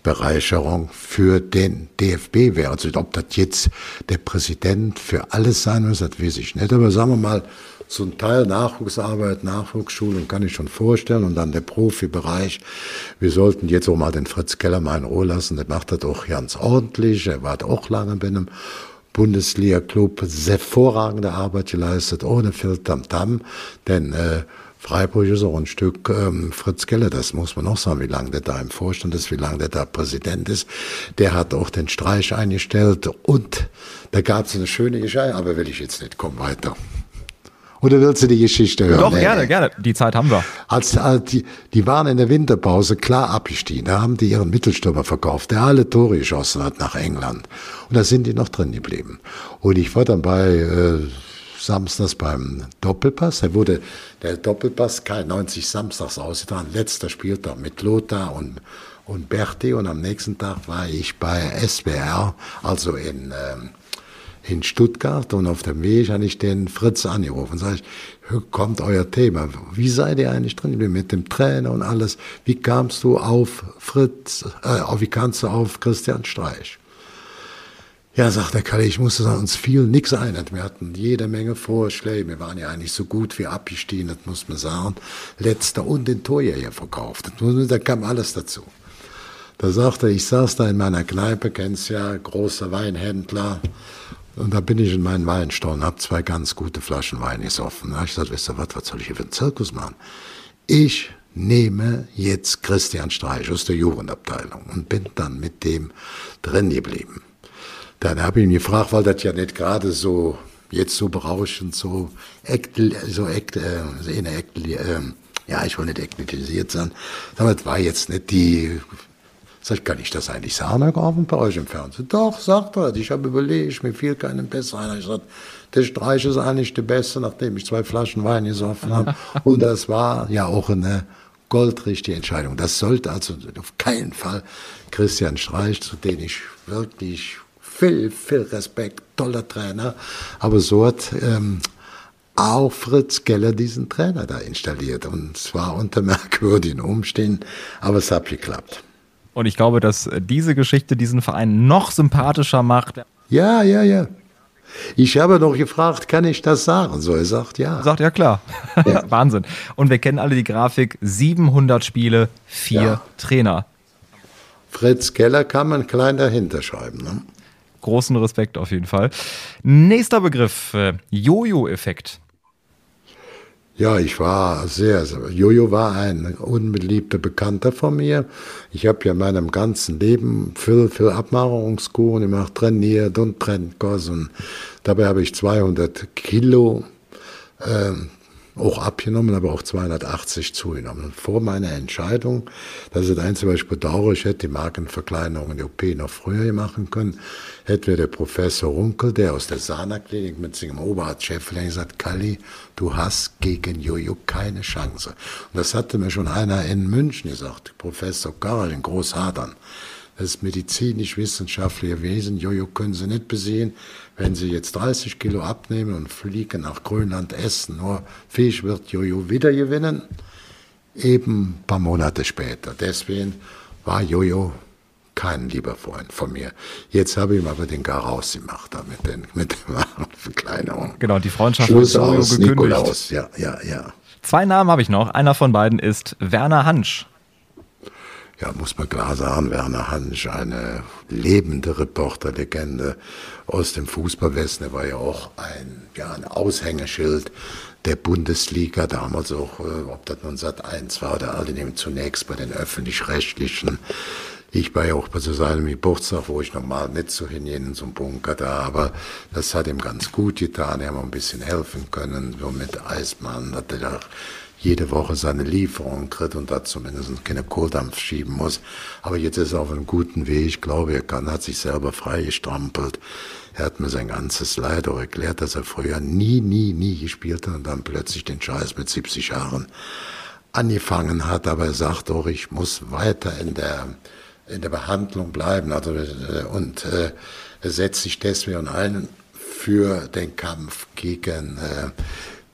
[SPEAKER 1] Bereicherung für den DFB wäre. Also ob das jetzt der Präsident für alles sein muss, das weiß ich nicht. Aber sagen wir mal, so ein Teil Nachwuchsarbeit, Nachwuchsschulung kann ich schon vorstellen und dann der Profibereich. Wir sollten jetzt auch mal den Fritz Keller mal in Ruhe lassen. Der macht das auch ganz ordentlich. Er war auch lange bei einem Bundesliga-Club. Hervorragende Arbeit geleistet, ohne viel Tamtam. Denn äh, Freiburg ist auch ein Stück ähm, Fritz Keller, das muss man auch sagen, wie lange der da im Vorstand ist, wie lange der da Präsident ist. Der hat auch den Streich eingestellt und da gab es eine schöne Geschichte, aber will ich jetzt nicht, komm weiter. Oder willst du die Geschichte hören?
[SPEAKER 3] Doch, nee, gerne, nee. gerne. Die Zeit haben wir.
[SPEAKER 1] Als, als die, die waren in der Winterpause klar abgestiegen. Da haben die ihren Mittelstürmer verkauft, der alle Tore geschossen hat nach England. Und da sind die noch drin geblieben. Und ich war dann bei äh, samstags beim Doppelpass. Er wurde der Doppelpass K90 samstags ausgetragen, letzter Spieltag mit Lothar und, und Berti. Und am nächsten Tag war ich bei SWR, also in, ähm, in Stuttgart. Und auf dem Weg habe ich den Fritz angerufen. Sag ich, kommt euer Thema. Wie seid ihr eigentlich drin mit dem Trainer und alles? Wie kamst du auf Fritz, äh, wie kamst du auf Christian Streich? Ja, sagt der Kalle, ich musste sagen, uns fiel nichts ein. Wir hatten jede Menge Vorschläge. Wir waren ja eigentlich so gut wie abgestiegen, das muss man sagen. Letzter und den Torjäger verkauft. Da kam alles dazu. Da sagte er, ich saß da in meiner Kneipe, kennst ja, großer Weinhändler. Und da bin ich in meinen Weinstau und habe zwei ganz gute Flaschen Wein gesoffen. Da habe ich gesagt, wisst ihr was, was soll ich hier für einen Zirkus machen? Ich nehme jetzt Christian Streich aus der Jugendabteilung und bin dann mit dem drin geblieben. Dann habe ich ihn gefragt, weil das ja nicht gerade so jetzt so berauschend, so ektel, so ektel, äh, eine ektel, äh, ja, ich will nicht ekletisiert sein. Aber das war jetzt nicht die, sag ich, kann ich das eigentlich sagen, Herr Grafen, bei euch im Fernsehen? Doch, sagt er, ich habe überlegt, mir fiel keinen besser ein. Ich sagte, der Streich ist eigentlich der Beste, nachdem ich zwei Flaschen Wein gesoffen habe. Und das war ja auch eine goldrichtige Entscheidung. Das sollte also auf keinen Fall Christian Streich, zu dem ich wirklich viel, viel Respekt, toller Trainer. Aber so hat ähm, auch Fritz Keller diesen Trainer da installiert. Und zwar unter merkwürdigen Umständen, aber es hat geklappt.
[SPEAKER 3] Und ich glaube, dass diese Geschichte diesen Verein noch sympathischer macht.
[SPEAKER 1] Ja, ja, ja. Ich habe noch gefragt, kann ich das sagen? So, er sagt ja.
[SPEAKER 3] Sagt ja klar. Ja. Wahnsinn. Und wir kennen alle die Grafik: 700 Spiele, vier ja. Trainer.
[SPEAKER 1] Fritz Keller kann man klein dahinter schreiben. Ne?
[SPEAKER 3] Großen Respekt auf jeden Fall. Nächster Begriff: äh, Jojo-Effekt.
[SPEAKER 1] Ja, ich war sehr, Jojo war ein unbeliebter Bekannter von mir. Ich habe ja in meinem ganzen Leben viel, viel Abmacherungskuren gemacht, trainiert und und dabei habe ich 200 Kilo ähm, auch abgenommen, aber auch 280 zugenommen. Und vor meiner Entscheidung, das ist das Einzige, was ich bedauere, ich hätte die Markenverkleinerung in der OP noch früher machen können, hätte wir der Professor Runkel, der aus der Sana-Klinik mit seinem Oberarzt-Chef gesagt, Kalli, du hast gegen Jojo keine Chance. Und das hatte mir schon einer in München gesagt, Professor Karl in Großhadern. Das ist medizinisch-wissenschaftliche Wesen. Jojo können Sie nicht besehen. Wenn Sie jetzt 30 Kilo abnehmen und fliegen nach Grönland essen, nur Fisch wird Jojo wieder gewinnen. Eben ein paar Monate später. Deswegen war Jojo kein lieber Freund von mir. Jetzt habe ich ihm aber den Gar rausgemacht da mit, den, mit der Verkleinerung.
[SPEAKER 3] Genau, die Freundschaft
[SPEAKER 1] Schluss mit Jojo gekündigt. Nikolaus. Ja, ja, ja.
[SPEAKER 3] Zwei Namen habe ich noch. Einer von beiden ist Werner Hansch
[SPEAKER 1] ja, muss man klar sagen, Werner Hansch, eine lebende Reporterlegende aus dem Fußballwesten. Er war ja auch ein, ja, ein Aushängeschild der Bundesliga, damals auch, äh, ob das nun Sat 1 war oder alle nehmen zunächst bei den Öffentlich-Rechtlichen. Ich war ja auch bei so seinem Geburtstag, wo ich normal nicht so hingehen in so einem Bunker da, aber das hat ihm ganz gut getan. Er hat mir ein bisschen helfen können, so mit Eismann, hat er jede Woche seine Lieferung kriegt und da zumindest keine Kohldampf schieben muss. Aber jetzt ist er auf einem guten Weg. Ich glaube, er kann, hat sich selber freigestrampelt. Er hat mir sein ganzes Leid auch erklärt, dass er früher nie, nie, nie gespielt hat und dann plötzlich den Scheiß mit 70 Jahren angefangen hat. Aber er sagt auch, ich muss weiter in der, in der Behandlung bleiben. Also, äh, und äh, setzt sich deswegen ein für den Kampf gegen äh,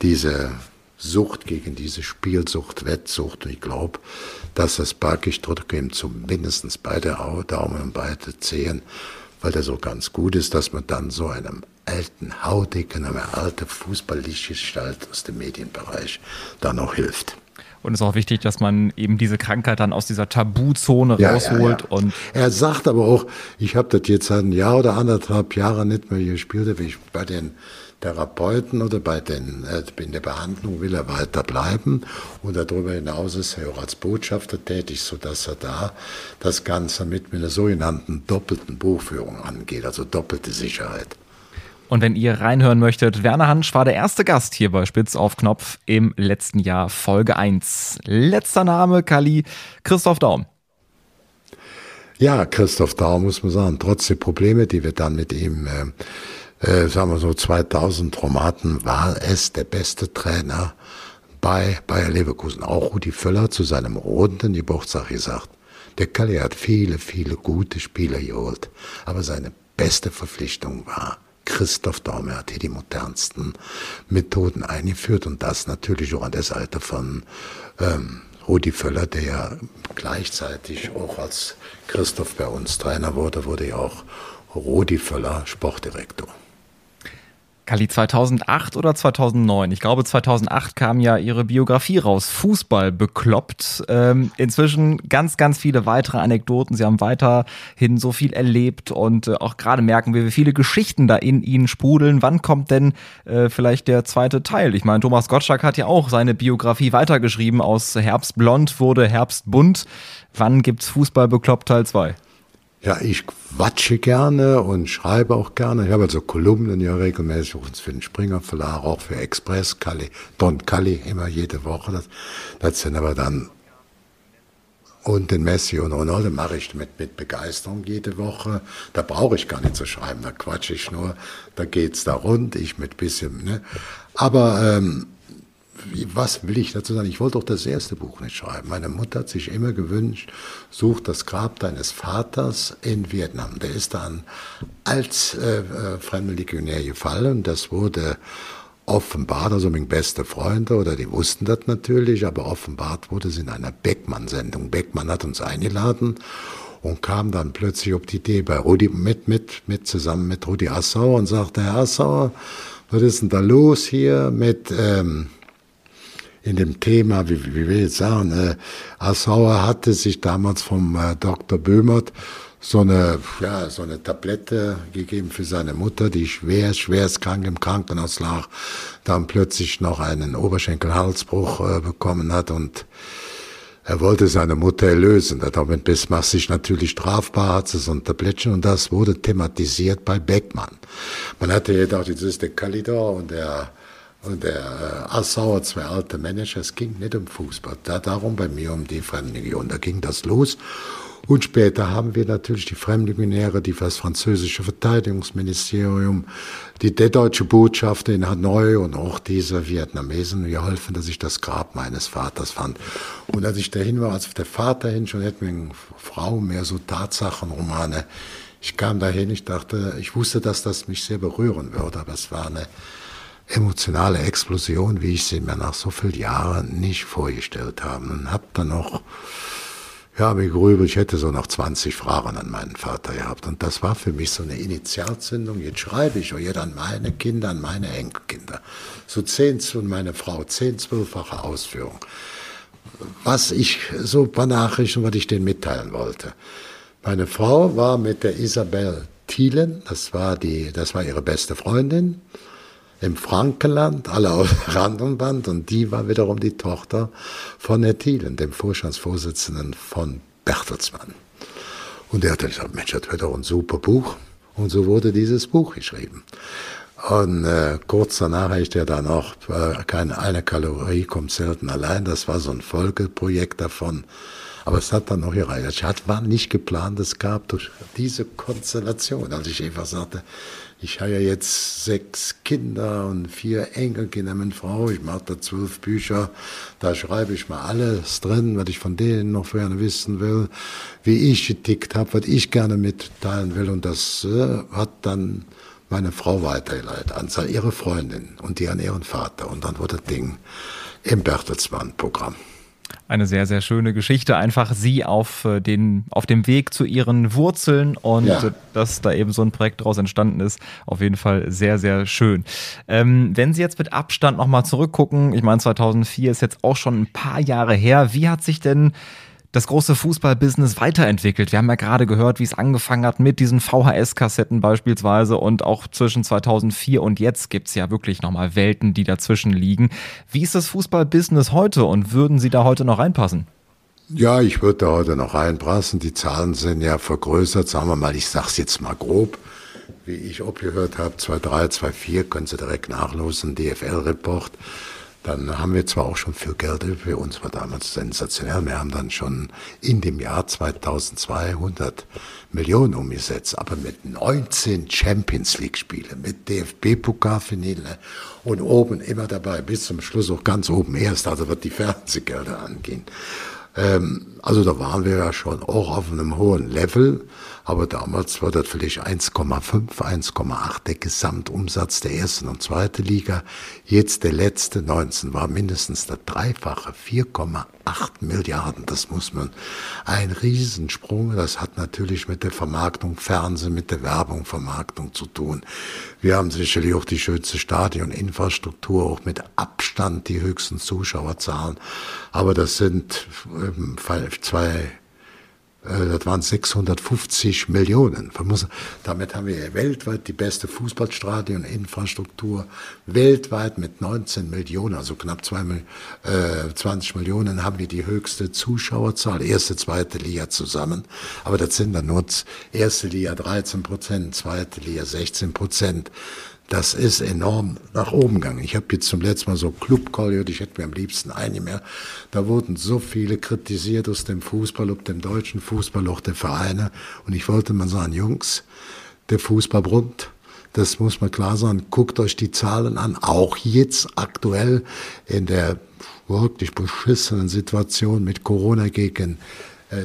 [SPEAKER 1] diese Sucht gegen diese Spielsucht, Wettsucht. Und ich glaube, dass das Barkisch trotzdem zumindest beide Daumen und beide Zehen, weil der so ganz gut ist, dass man dann so einem alten, hautigen, einem alten Fußballlichtgestalt aus dem Medienbereich da noch hilft.
[SPEAKER 3] Und es ist auch wichtig, dass man eben diese Krankheit dann aus dieser Tabuzone ja, rausholt. Ja, ja. Und
[SPEAKER 1] er sagt aber auch, ich habe das jetzt ein Jahr oder anderthalb Jahre nicht mehr gespielt, wie ich bei den Therapeuten oder bei den, äh, in der Behandlung will er weiter bleiben und darüber hinaus ist er auch als Botschafter tätig, sodass er da das Ganze mit einer sogenannten doppelten Buchführung angeht, also doppelte Sicherheit.
[SPEAKER 3] Und wenn ihr reinhören möchtet, Werner Hansch war der erste Gast hier bei Spitz auf Knopf im letzten Jahr Folge 1. Letzter Name, Kali, Christoph Daum.
[SPEAKER 1] Ja, Christoph Daum muss man sagen, trotz der Probleme, die wir dann mit ihm äh, äh, sagen wir so 2000 Traumaten, war es der beste Trainer bei Bayer Leverkusen. Auch Rudi Völler zu seinem runden Geburtstag gesagt, der Kalli hat viele, viele gute Spieler geholt, aber seine beste Verpflichtung war Christoph Daum. Er hat hier die modernsten Methoden eingeführt und das natürlich auch an das Alter von ähm, Rudi Völler, der ja gleichzeitig auch als Christoph bei uns Trainer wurde, wurde ja auch Rudi Völler Sportdirektor.
[SPEAKER 3] Kali, 2008 oder 2009? Ich glaube, 2008 kam ja ihre Biografie raus. Fußball bekloppt. Ähm, inzwischen ganz, ganz viele weitere Anekdoten. Sie haben weiterhin so viel erlebt und äh, auch gerade merken wir, wie viele Geschichten da in ihnen sprudeln. Wann kommt denn äh, vielleicht der zweite Teil? Ich meine, Thomas Gottschalk hat ja auch seine Biografie weitergeschrieben. Aus Herbstblond wurde Herbstbunt. Wann gibt's Fußball bekloppt Teil 2?
[SPEAKER 1] Ja, ich quatsche gerne und schreibe auch gerne. Ich habe also Kolumnen ja regelmäßig für den Springer Verlag, auch für Express, Kali, Don Kali, immer jede Woche. Das, das sind aber dann und den Messi und Ronaldo mache ich mit, mit Begeisterung jede Woche. Da brauche ich gar nicht zu schreiben, da quatsche ich nur, da geht's da rund, ich mit bisschen, ne. Aber ähm, was will ich dazu sagen? Ich wollte doch das erste Buch nicht schreiben. Meine Mutter hat sich immer gewünscht, such das Grab deines Vaters in Vietnam. Der ist dann als äh, äh fremder Legionär gefallen. Das wurde offenbart, also meine beste Freunde, oder die wussten das natürlich, aber offenbart wurde es in einer Beckmann-Sendung. Beckmann hat uns eingeladen und kam dann plötzlich auf die Idee bei Rudi mit, mit, mit zusammen mit Rudi Assauer und sagte, Herr Assauer, was ist denn da los hier mit ähm, in dem Thema, wie, wie will ich sagen, äh, Assauer hatte sich damals vom äh, Dr. Böhmert so eine, ja, so eine Tablette gegeben für seine Mutter, die schwer, schwerst krank im Krankenhaus lag, dann plötzlich noch einen Oberschenkelhalsbruch äh, bekommen hat und er wollte seine Mutter erlösen. Damit Bismarck sich natürlich strafbar, hat so ein Tablettchen und das wurde thematisiert bei Beckmann. Man hatte jetzt ist der Kalidor und der und der äh, Assauer, zwei alte Manager, es ging nicht um Fußball, da darum bei mir um die Fremdlegion. Da ging das los. Und später haben wir natürlich die Fremdlegionäre, die für das französische Verteidigungsministerium, die der deutsche Botschaft in Hanoi und auch diese Vietnamesen geholfen, dass ich das Grab meines Vaters fand. Und als ich dahin war, als der Vater hin, schon hätte mir Frau mehr so Tatsachenromane. Ich kam dahin, ich dachte, ich wusste, dass das mich sehr berühren würde, aber es war eine emotionale Explosion, wie ich sie mir nach so vielen Jahren nicht vorgestellt habe. Und habe dann noch, ja, mir grübelt, ich hätte so noch 20 Fragen an meinen Vater gehabt. Und das war für mich so eine Initialzündung. Jetzt schreibe ich jetzt an meine Kinder, an meine Enkelkinder. So zehn und meine Frau, zehn, zwölffache Ausführung. Was ich, so ein paar Nachrichten, was ich denen mitteilen wollte. Meine Frau war mit der Isabel Thielen, das war die, das war ihre beste Freundin im Frankenland, alle auf Rand und Band. Und die war wiederum die Tochter von Herr Thielen, dem Vorstandsvorsitzenden von Bertelsmann. Und der hat dann gesagt, Mensch, das wird doch ein super Buch. Und so wurde dieses Buch geschrieben. Und äh, kurz danach ist er dann auch, äh, keine eine Kalorie kommt selten allein. Das war so ein Folgeprojekt davon. Aber es hat dann noch gereicht. Es war nicht geplant, es gab durch diese Konstellation, als ich einfach sagte, ich habe ja jetzt sechs Kinder und vier Enkelkinder mit Frau. Ich mache da zwölf Bücher. Da schreibe ich mal alles drin, was ich von denen noch gerne wissen will, wie ich getickt habe, was ich gerne mitteilen will. Und das äh, hat dann meine Frau weitergeleitet an ihre Freundin und die an ihren Vater. Und dann wurde das Ding im Bertelsmann-Programm
[SPEAKER 3] eine sehr, sehr schöne Geschichte. Einfach sie auf, äh, den, auf dem Weg zu ihren Wurzeln und ja. dass da eben so ein Projekt daraus entstanden ist. Auf jeden Fall sehr, sehr schön. Ähm, wenn Sie jetzt mit Abstand nochmal zurückgucken, ich meine 2004 ist jetzt auch schon ein paar Jahre her. Wie hat sich denn das große Fußballbusiness weiterentwickelt. Wir haben ja gerade gehört, wie es angefangen hat mit diesen VHS-Kassetten beispielsweise und auch zwischen 2004 und jetzt gibt es ja wirklich nochmal Welten, die dazwischen liegen. Wie ist das Fußballbusiness heute und würden Sie da heute noch reinpassen?
[SPEAKER 1] Ja, ich würde da heute noch reinpassen. Die Zahlen sind ja vergrößert, sagen wir mal, ich sage es jetzt mal grob. Wie ich abgehört habe, 2.3, 2.4, können Sie direkt nachlosen, DFL-Report. Dann haben wir zwar auch schon viel Geld, für uns war damals sensationell, wir haben dann schon in dem Jahr 2200 Millionen umgesetzt, aber mit 19 Champions League Spiele, mit DFB-Pokalfinale und oben immer dabei, bis zum Schluss auch ganz oben erst, also wird die Fernsehgelder angehen. Ähm, also da waren wir ja schon auch auf einem hohen Level. Aber damals war das vielleicht 1,5, 1,8 der Gesamtumsatz der ersten und zweiten Liga. Jetzt der letzte 19 war mindestens der Dreifache, 4,8 Milliarden. Das muss man, ein Riesensprung. Das hat natürlich mit der Vermarktung Fernsehen, mit der Werbung, Vermarktung zu tun. Wir haben sicherlich auch die schönste Stadioninfrastruktur, auch mit Abstand die höchsten Zuschauerzahlen. Aber das sind ähm, zwei das waren 650 Millionen. Damit haben wir weltweit die beste Fußballstadioninfrastruktur. Weltweit mit 19 Millionen, also knapp 20 äh, Millionen, haben wir die höchste Zuschauerzahl. Erste, zweite Liga zusammen. Aber das sind dann nur erste Liga 13 Prozent, zweite Liga 16 Prozent. Das ist enorm nach oben gegangen. Ich habe jetzt zum letzten Mal so Club gehört, ich hätte mir am liebsten eine mehr. Da wurden so viele kritisiert aus dem Fußball, ob dem deutschen Fußball, auch der Vereine. Und ich wollte mal sagen, Jungs, der Fußball brummt. Das muss man klar sagen. Guckt euch die Zahlen an. Auch jetzt aktuell in der wirklich beschissenen Situation mit Corona gegen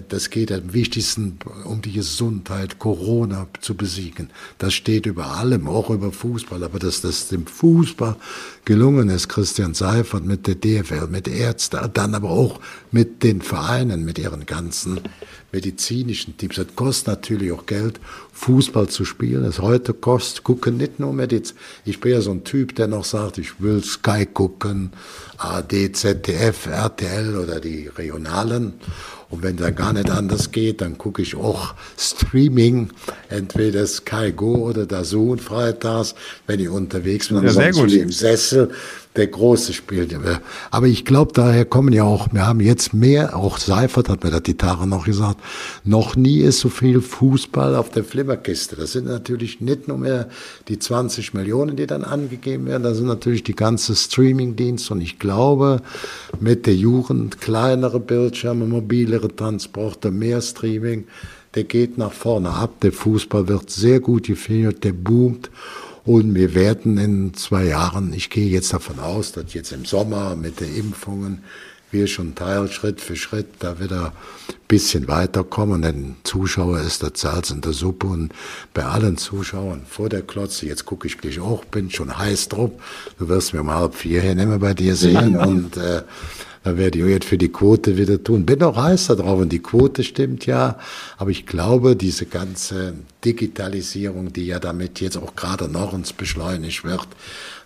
[SPEAKER 1] das geht am wichtigsten um die Gesundheit, Corona zu besiegen. Das steht über allem, auch über Fußball. Aber dass das dem Fußball gelungen ist, Christian Seifert mit der DFL, mit Ärzten, dann aber auch mit den Vereinen, mit ihren ganzen medizinischen Tipps. Es kostet natürlich auch Geld, Fußball zu spielen. Es heute kostet, gucken nicht nur jetzt. Ich bin ja so ein Typ, der noch sagt, ich will Sky gucken, AD, ZDF, RTL oder die Regionalen. Und wenn da gar nicht anders geht, dann gucke ich auch Streaming, entweder Sky Go oder Dazoo freitags, wenn ich unterwegs bin.
[SPEAKER 3] Ja, sehr gut.
[SPEAKER 1] im Sessel der Große spielt. Aber ich glaube, daher kommen ja auch, wir haben jetzt mehr, auch Seifert hat mir das die Tage noch gesagt, noch nie ist so viel Fußball auf der Flimmerkiste. Das sind natürlich nicht nur mehr die 20 Millionen, die dann angegeben werden, das sind natürlich die ganze Streaming-Dienste und ich glaube, mit der Jugend kleinere Bildschirme, mobilere Transporte, mehr Streaming, der geht nach vorne ab. Der Fußball wird sehr gut gefilmt, der boomt. Und wir werden in zwei Jahren, ich gehe jetzt davon aus, dass jetzt im Sommer mit den Impfungen wir schon Teil Schritt für Schritt da wieder ein bisschen weiterkommen. Denn Zuschauer ist das Salz in der Suppe und bei allen Zuschauern vor der Klotze, jetzt gucke ich gleich auch, bin schon heiß drauf. Du wirst mir um halb vier hier nicht mehr bei dir sehen und äh, da werde ich jetzt für die Quote wieder tun. Bin auch heiß da drauf und die Quote stimmt ja. Aber ich glaube, diese ganze Digitalisierung, die ja damit jetzt auch gerade noch uns beschleunigt wird,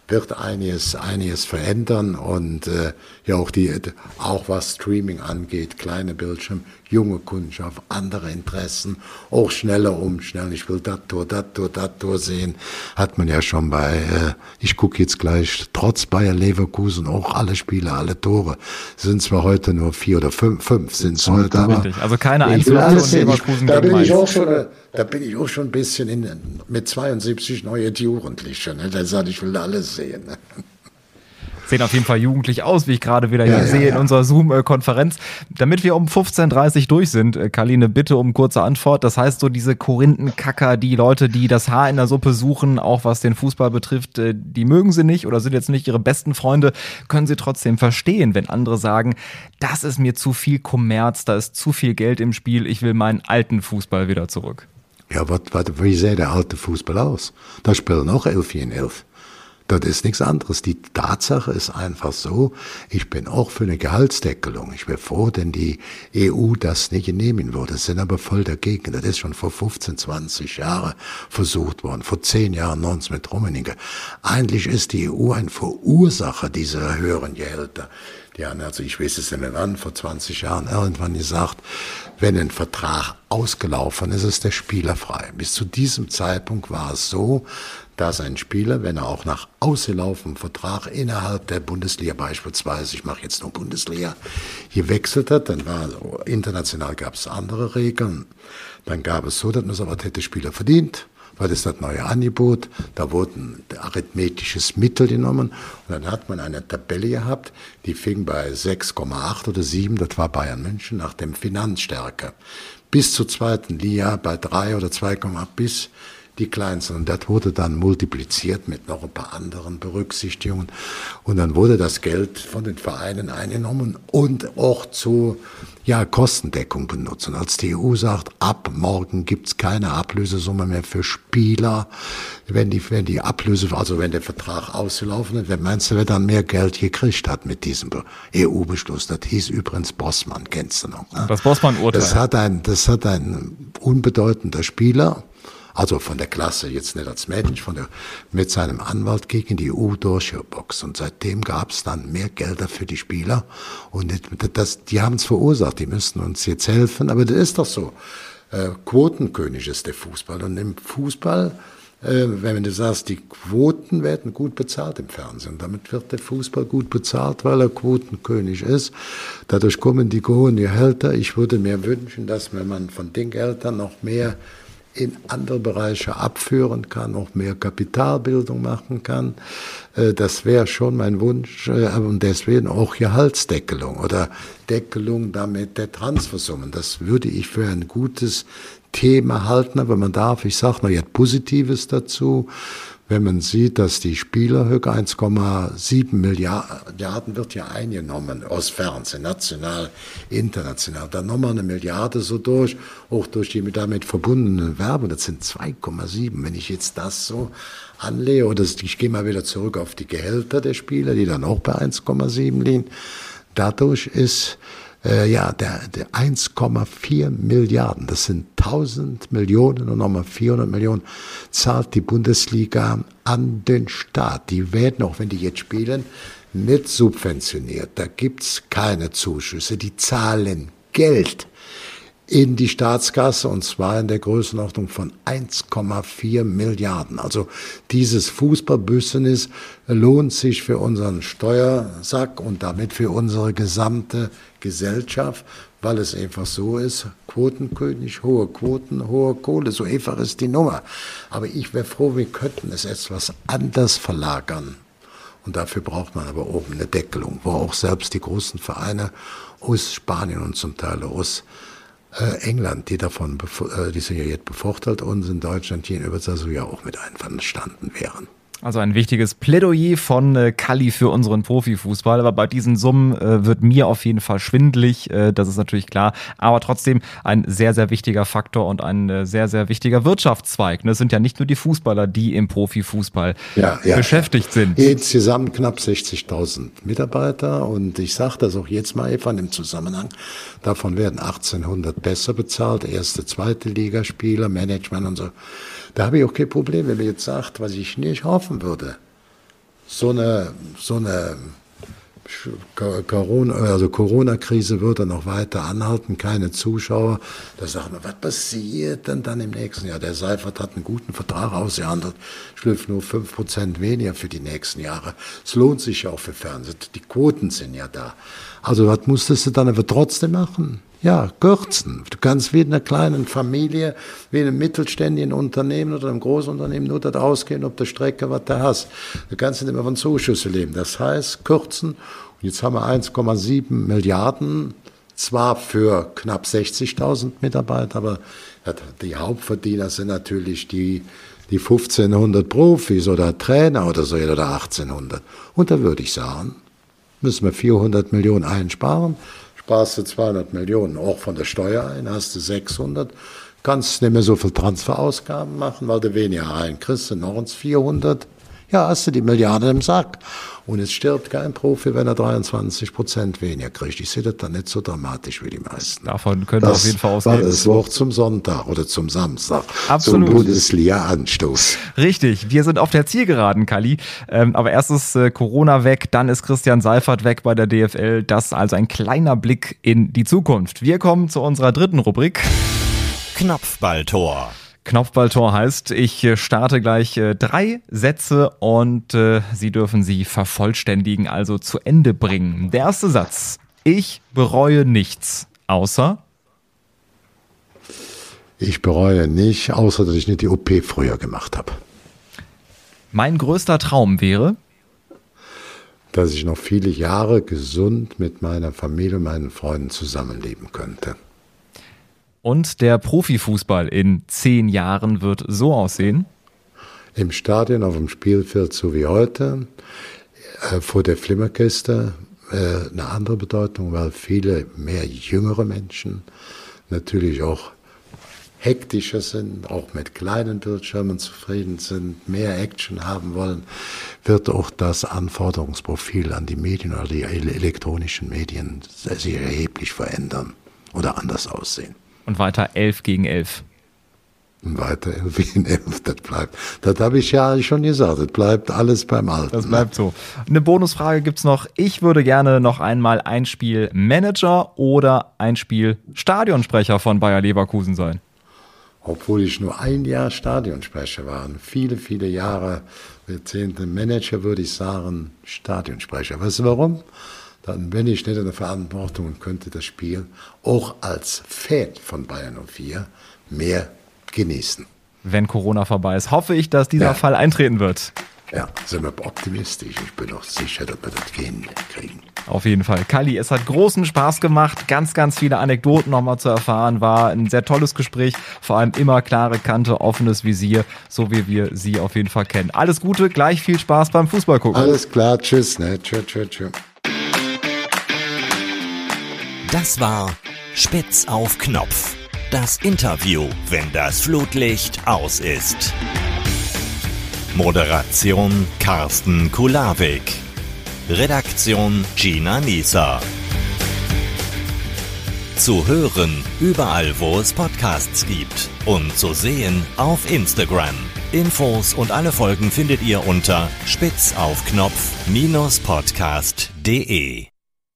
[SPEAKER 1] wird einiges, einiges verändern und äh, ja auch die, auch was Streaming angeht, kleine Bildschirm, junge Kundschaft, andere Interessen, auch schneller umstellen. Ich will das Tor, das Tor, das Tor sehen. Hat man ja schon bei, äh, ich gucke jetzt gleich, trotz Bayer Leverkusen auch alle Spiele, alle Tore. Sind zwar heute nur vier oder fünf, fünf sind es heute, aber.
[SPEAKER 3] Also keine Einzelnen von
[SPEAKER 1] Leverkusen da bin ich auch schon, äh, da bin ich auch schon ein bisschen in, mit 72 neue Jugendliche. Ne? Da sagt, ich will alles sehen. Ne?
[SPEAKER 3] Sehen auf jeden Fall jugendlich aus, wie ich gerade wieder ja, hier ja, sehe ja. in unserer Zoom-Konferenz. Damit wir um 15.30 Uhr durch sind, äh, Kaline, bitte um kurze Antwort. Das heißt, so diese Korinthenkacker, die Leute, die das Haar in der Suppe suchen, auch was den Fußball betrifft, äh, die mögen sie nicht oder sind jetzt nicht ihre besten Freunde, können sie trotzdem verstehen, wenn andere sagen, das ist mir zu viel Kommerz, da ist zu viel Geld im Spiel, ich will meinen alten Fußball wieder zurück.
[SPEAKER 1] Ja, wat, wat, wie sähe der alte Fußball aus? Da spielen auch 11 gegen 11. Das ist nichts anderes. Die Tatsache ist einfach so, ich bin auch für eine Gehaltsdeckelung. Ich wäre froh, denn die EU das nicht genehmigen würde. sind aber voll dagegen. Das ist schon vor 15, 20 Jahren versucht worden. Vor 10 Jahren noch mit Rummenigge. Eigentlich ist die EU ein Verursacher dieser höheren Gehälter. Die haben also, ich weiß es nicht mehr wann, vor 20 Jahren irgendwann gesagt, wenn ein Vertrag ausgelaufen ist, ist der Spieler frei. Bis zu diesem Zeitpunkt war es so, dass ein Spieler, wenn er auch nach ausgelaufenem Vertrag innerhalb der Bundesliga beispielsweise, ich mache jetzt nur Bundesliga, gewechselt hat, dann war international gab es andere Regeln. Dann gab es so, dass man was hätte Spieler verdient, weil das das neue Angebot, da wurden arithmetisches Mittel genommen und dann hat man eine Tabelle gehabt, die fing bei 6,8 oder 7, das war Bayern München, nach dem Finanzstärke. Bis zur zweiten Liga bei 3 oder 2,8 bis die kleinsten. Und das wurde dann multipliziert mit noch ein paar anderen Berücksichtigungen. Und dann wurde das Geld von den Vereinen eingenommen und auch zur ja, Kostendeckung benutzt. Und als die EU sagt, ab morgen gibt's keine Ablösesumme mehr für Spieler, wenn die, wenn die Ablöse, also wenn der Vertrag ausgelaufen ist, wer meinst du, wer dann mehr Geld gekriegt hat mit diesem EU-Beschluss? Das hieß übrigens Bossmann, kennst du noch? Ne?
[SPEAKER 3] Das Bossmann-Urteil.
[SPEAKER 1] Das hat ein, das hat ein unbedeutender Spieler, also von der Klasse, jetzt nicht als Mensch, von der, mit seinem Anwalt gegen die EU durchgeboxt. Und seitdem gab es dann mehr Gelder für die Spieler. Und das, die haben es verursacht, die müssten uns jetzt helfen. Aber das ist doch so. Äh, Quotenkönig ist der Fußball. Und im Fußball, äh, wenn du sagst, die Quoten werden gut bezahlt im Fernsehen. Damit wird der Fußball gut bezahlt, weil er Quotenkönig ist. Dadurch kommen die hohen Gehälter. Ich würde mir wünschen, dass man von den Geldern noch mehr in andere Bereiche abführen kann, auch mehr Kapitalbildung machen kann. Äh, das wäre schon mein Wunsch äh, und deswegen auch Gehaltsdeckelung oder Deckelung damit der Transfersummen. Das würde ich für ein gutes Thema halten, aber man darf, ich sage noch jetzt Positives dazu, wenn man sieht, dass die Spielerhöhe 1,7 Milliarden wird ja eingenommen aus Fernsehen, national, international. Dann nochmal eine Milliarde so durch, auch durch die damit verbundenen Werbung. Das sind 2,7. Wenn ich jetzt das so anlege, oder ich gehe mal wieder zurück auf die Gehälter der Spieler, die dann auch bei 1,7 liegen. Dadurch ist Äh, ja, der, der 1,4 Milliarden, das sind 1000 Millionen und nochmal 400 Millionen, zahlt die Bundesliga an den Staat. Die werden, auch wenn die jetzt spielen, nicht subventioniert. Da gibt's keine Zuschüsse. Die zahlen Geld in die Staatskasse und zwar in der Größenordnung von 1,4 Milliarden. Also dieses Fußballbusiness lohnt sich für unseren Steuersack und damit für unsere gesamte Gesellschaft, weil es einfach so ist, Quotenkönig, hohe Quoten, hohe Kohle, so einfach ist die Nummer. Aber ich wäre froh, wir könnten es etwas anders verlagern. Und dafür braucht man aber oben eine Deckelung, wo auch selbst die großen Vereine aus Spanien und zum Teil aus äh, England, die davon, äh, die sind ja jetzt bevorteilt uns in Deutschland gegenüber, also ja auch mit einverstanden wären.
[SPEAKER 3] Also ein wichtiges Plädoyer von äh, Kalli für unseren Profifußball. Aber bei diesen Summen äh, wird mir auf jeden Fall schwindlig, äh, das ist natürlich klar. Aber trotzdem ein sehr, sehr wichtiger Faktor und ein äh, sehr, sehr wichtiger Wirtschaftszweig. Es sind ja nicht nur die Fußballer, die im Profifußball ja, ja, beschäftigt sind.
[SPEAKER 1] Insgesamt knapp 60.000 Mitarbeiter und ich sage das auch jetzt mal einfach im Zusammenhang. Davon werden 1800 besser bezahlt, erste, zweite Ligaspieler, Management und so. Da habe ich auch kein Problem, wenn man jetzt sagt, was ich nicht hoffen würde. So eine, so eine Corona, also Corona-Krise würde noch weiter anhalten, keine Zuschauer. Da sagt man, was passiert denn dann im nächsten Jahr? Der Seifert hat einen guten Vertrag ausgehandelt, schlüpft nur 5% weniger für die nächsten Jahre. Es lohnt sich ja auch für Fernsehen, die Quoten sind ja da. Also was musstest du dann aber trotzdem machen? Ja, kürzen. Du kannst wie in einer kleinen Familie, wie in einem mittelständigen Unternehmen oder einem Großunternehmen nur das ausgehen, ob der Strecke was du hast. Du kannst nicht immer von Zuschüsse leben. Das heißt, kürzen. Und jetzt haben wir 1,7 Milliarden, zwar für knapp 60.000 Mitarbeiter, aber die Hauptverdiener sind natürlich die, die 1500 Profis oder Trainer oder so, oder 1800. Und da würde ich sagen, müssen wir 400 Millionen einsparen sparst du 200 Millionen auch von der Steuer ein, hast du 600, kannst nicht mehr so viel Transferausgaben machen, weil du weniger rein kriegst, sind noch uns 400. Ja, hast du die Milliarden im Sack. Und es stirbt kein Profi, wenn er 23 Prozent weniger kriegt. Ich sehe das dann nicht so dramatisch wie die meisten.
[SPEAKER 3] Davon können wir auf jeden Fall ausgehen.
[SPEAKER 1] War das Wort zum Sonntag oder zum Samstag. Absolut. Zum Bundesliga-Anstoß.
[SPEAKER 3] Richtig. Wir sind auf der Zielgeraden, Kali. Ähm, aber erst ist äh, Corona weg, dann ist Christian Seifert weg bei der DFL. Das also ein kleiner Blick in die Zukunft. Wir kommen zu unserer dritten Rubrik.
[SPEAKER 2] Knopfballtor.
[SPEAKER 3] Knopfballtor heißt, ich äh, starte gleich äh, drei Sätze und äh, Sie dürfen sie vervollständigen, also zu Ende bringen. Der erste Satz. Ich bereue nichts, außer
[SPEAKER 1] ich bereue nicht, außer dass ich nicht die OP früher gemacht habe.
[SPEAKER 3] Mein größter Traum wäre,
[SPEAKER 1] dass ich noch viele Jahre gesund mit meiner Familie und meinen Freunden zusammenleben könnte.
[SPEAKER 3] Und der Profifußball in zehn Jahren wird so aussehen?
[SPEAKER 1] Im Stadion, auf dem Spielfeld, so wie heute, äh, vor der Flimmerkiste, äh, eine andere Bedeutung, weil viele mehr jüngere Menschen natürlich auch hektischer sind, auch mit kleinen Bildschirmen zufrieden sind, mehr Action haben wollen, wird auch das Anforderungsprofil an die Medien oder die elektronischen Medien sich erheblich verändern oder anders aussehen
[SPEAKER 3] und weiter 11 gegen 11.
[SPEAKER 1] Weiter 11 gegen 11, das bleibt. Das habe ich ja schon gesagt, das bleibt alles beim Alten.
[SPEAKER 3] Das bleibt so. Eine Bonusfrage gibt es noch. Ich würde gerne noch einmal ein Spiel Manager oder ein Spiel Stadionsprecher von Bayer Leverkusen sein.
[SPEAKER 1] Obwohl ich nur ein Jahr Stadionsprecher war, viele, viele Jahre, Jahrzehnte Manager, würde ich sagen, Stadionsprecher. Weißt du warum? Dann bin ich nicht in der Verantwortung und könnte das Spiel auch als Fan von Bayern 04 mehr genießen.
[SPEAKER 3] Wenn Corona vorbei ist, hoffe ich, dass dieser ja. Fall eintreten wird.
[SPEAKER 1] Ja, sind wir optimistisch. Ich bin auch sicher, dass wir das hinkriegen.
[SPEAKER 3] Auf jeden Fall. Kali, es hat großen Spaß gemacht, ganz, ganz viele Anekdoten nochmal zu erfahren. War ein sehr tolles Gespräch. Vor allem immer klare Kante, offenes Visier, so wie wir sie auf jeden Fall kennen. Alles Gute, gleich viel Spaß beim Fußball gucken.
[SPEAKER 1] Alles klar, tschüss, ne? Tschüss, tschüss, tschüss.
[SPEAKER 2] Das war Spitz auf Knopf. Das Interview, wenn das Flutlicht aus ist. Moderation Carsten Kulawik. Redaktion Gina Nieser. Zu hören überall, wo es Podcasts gibt. Und zu sehen auf Instagram. Infos und alle Folgen findet ihr unter spitzaufknopf-podcast.de.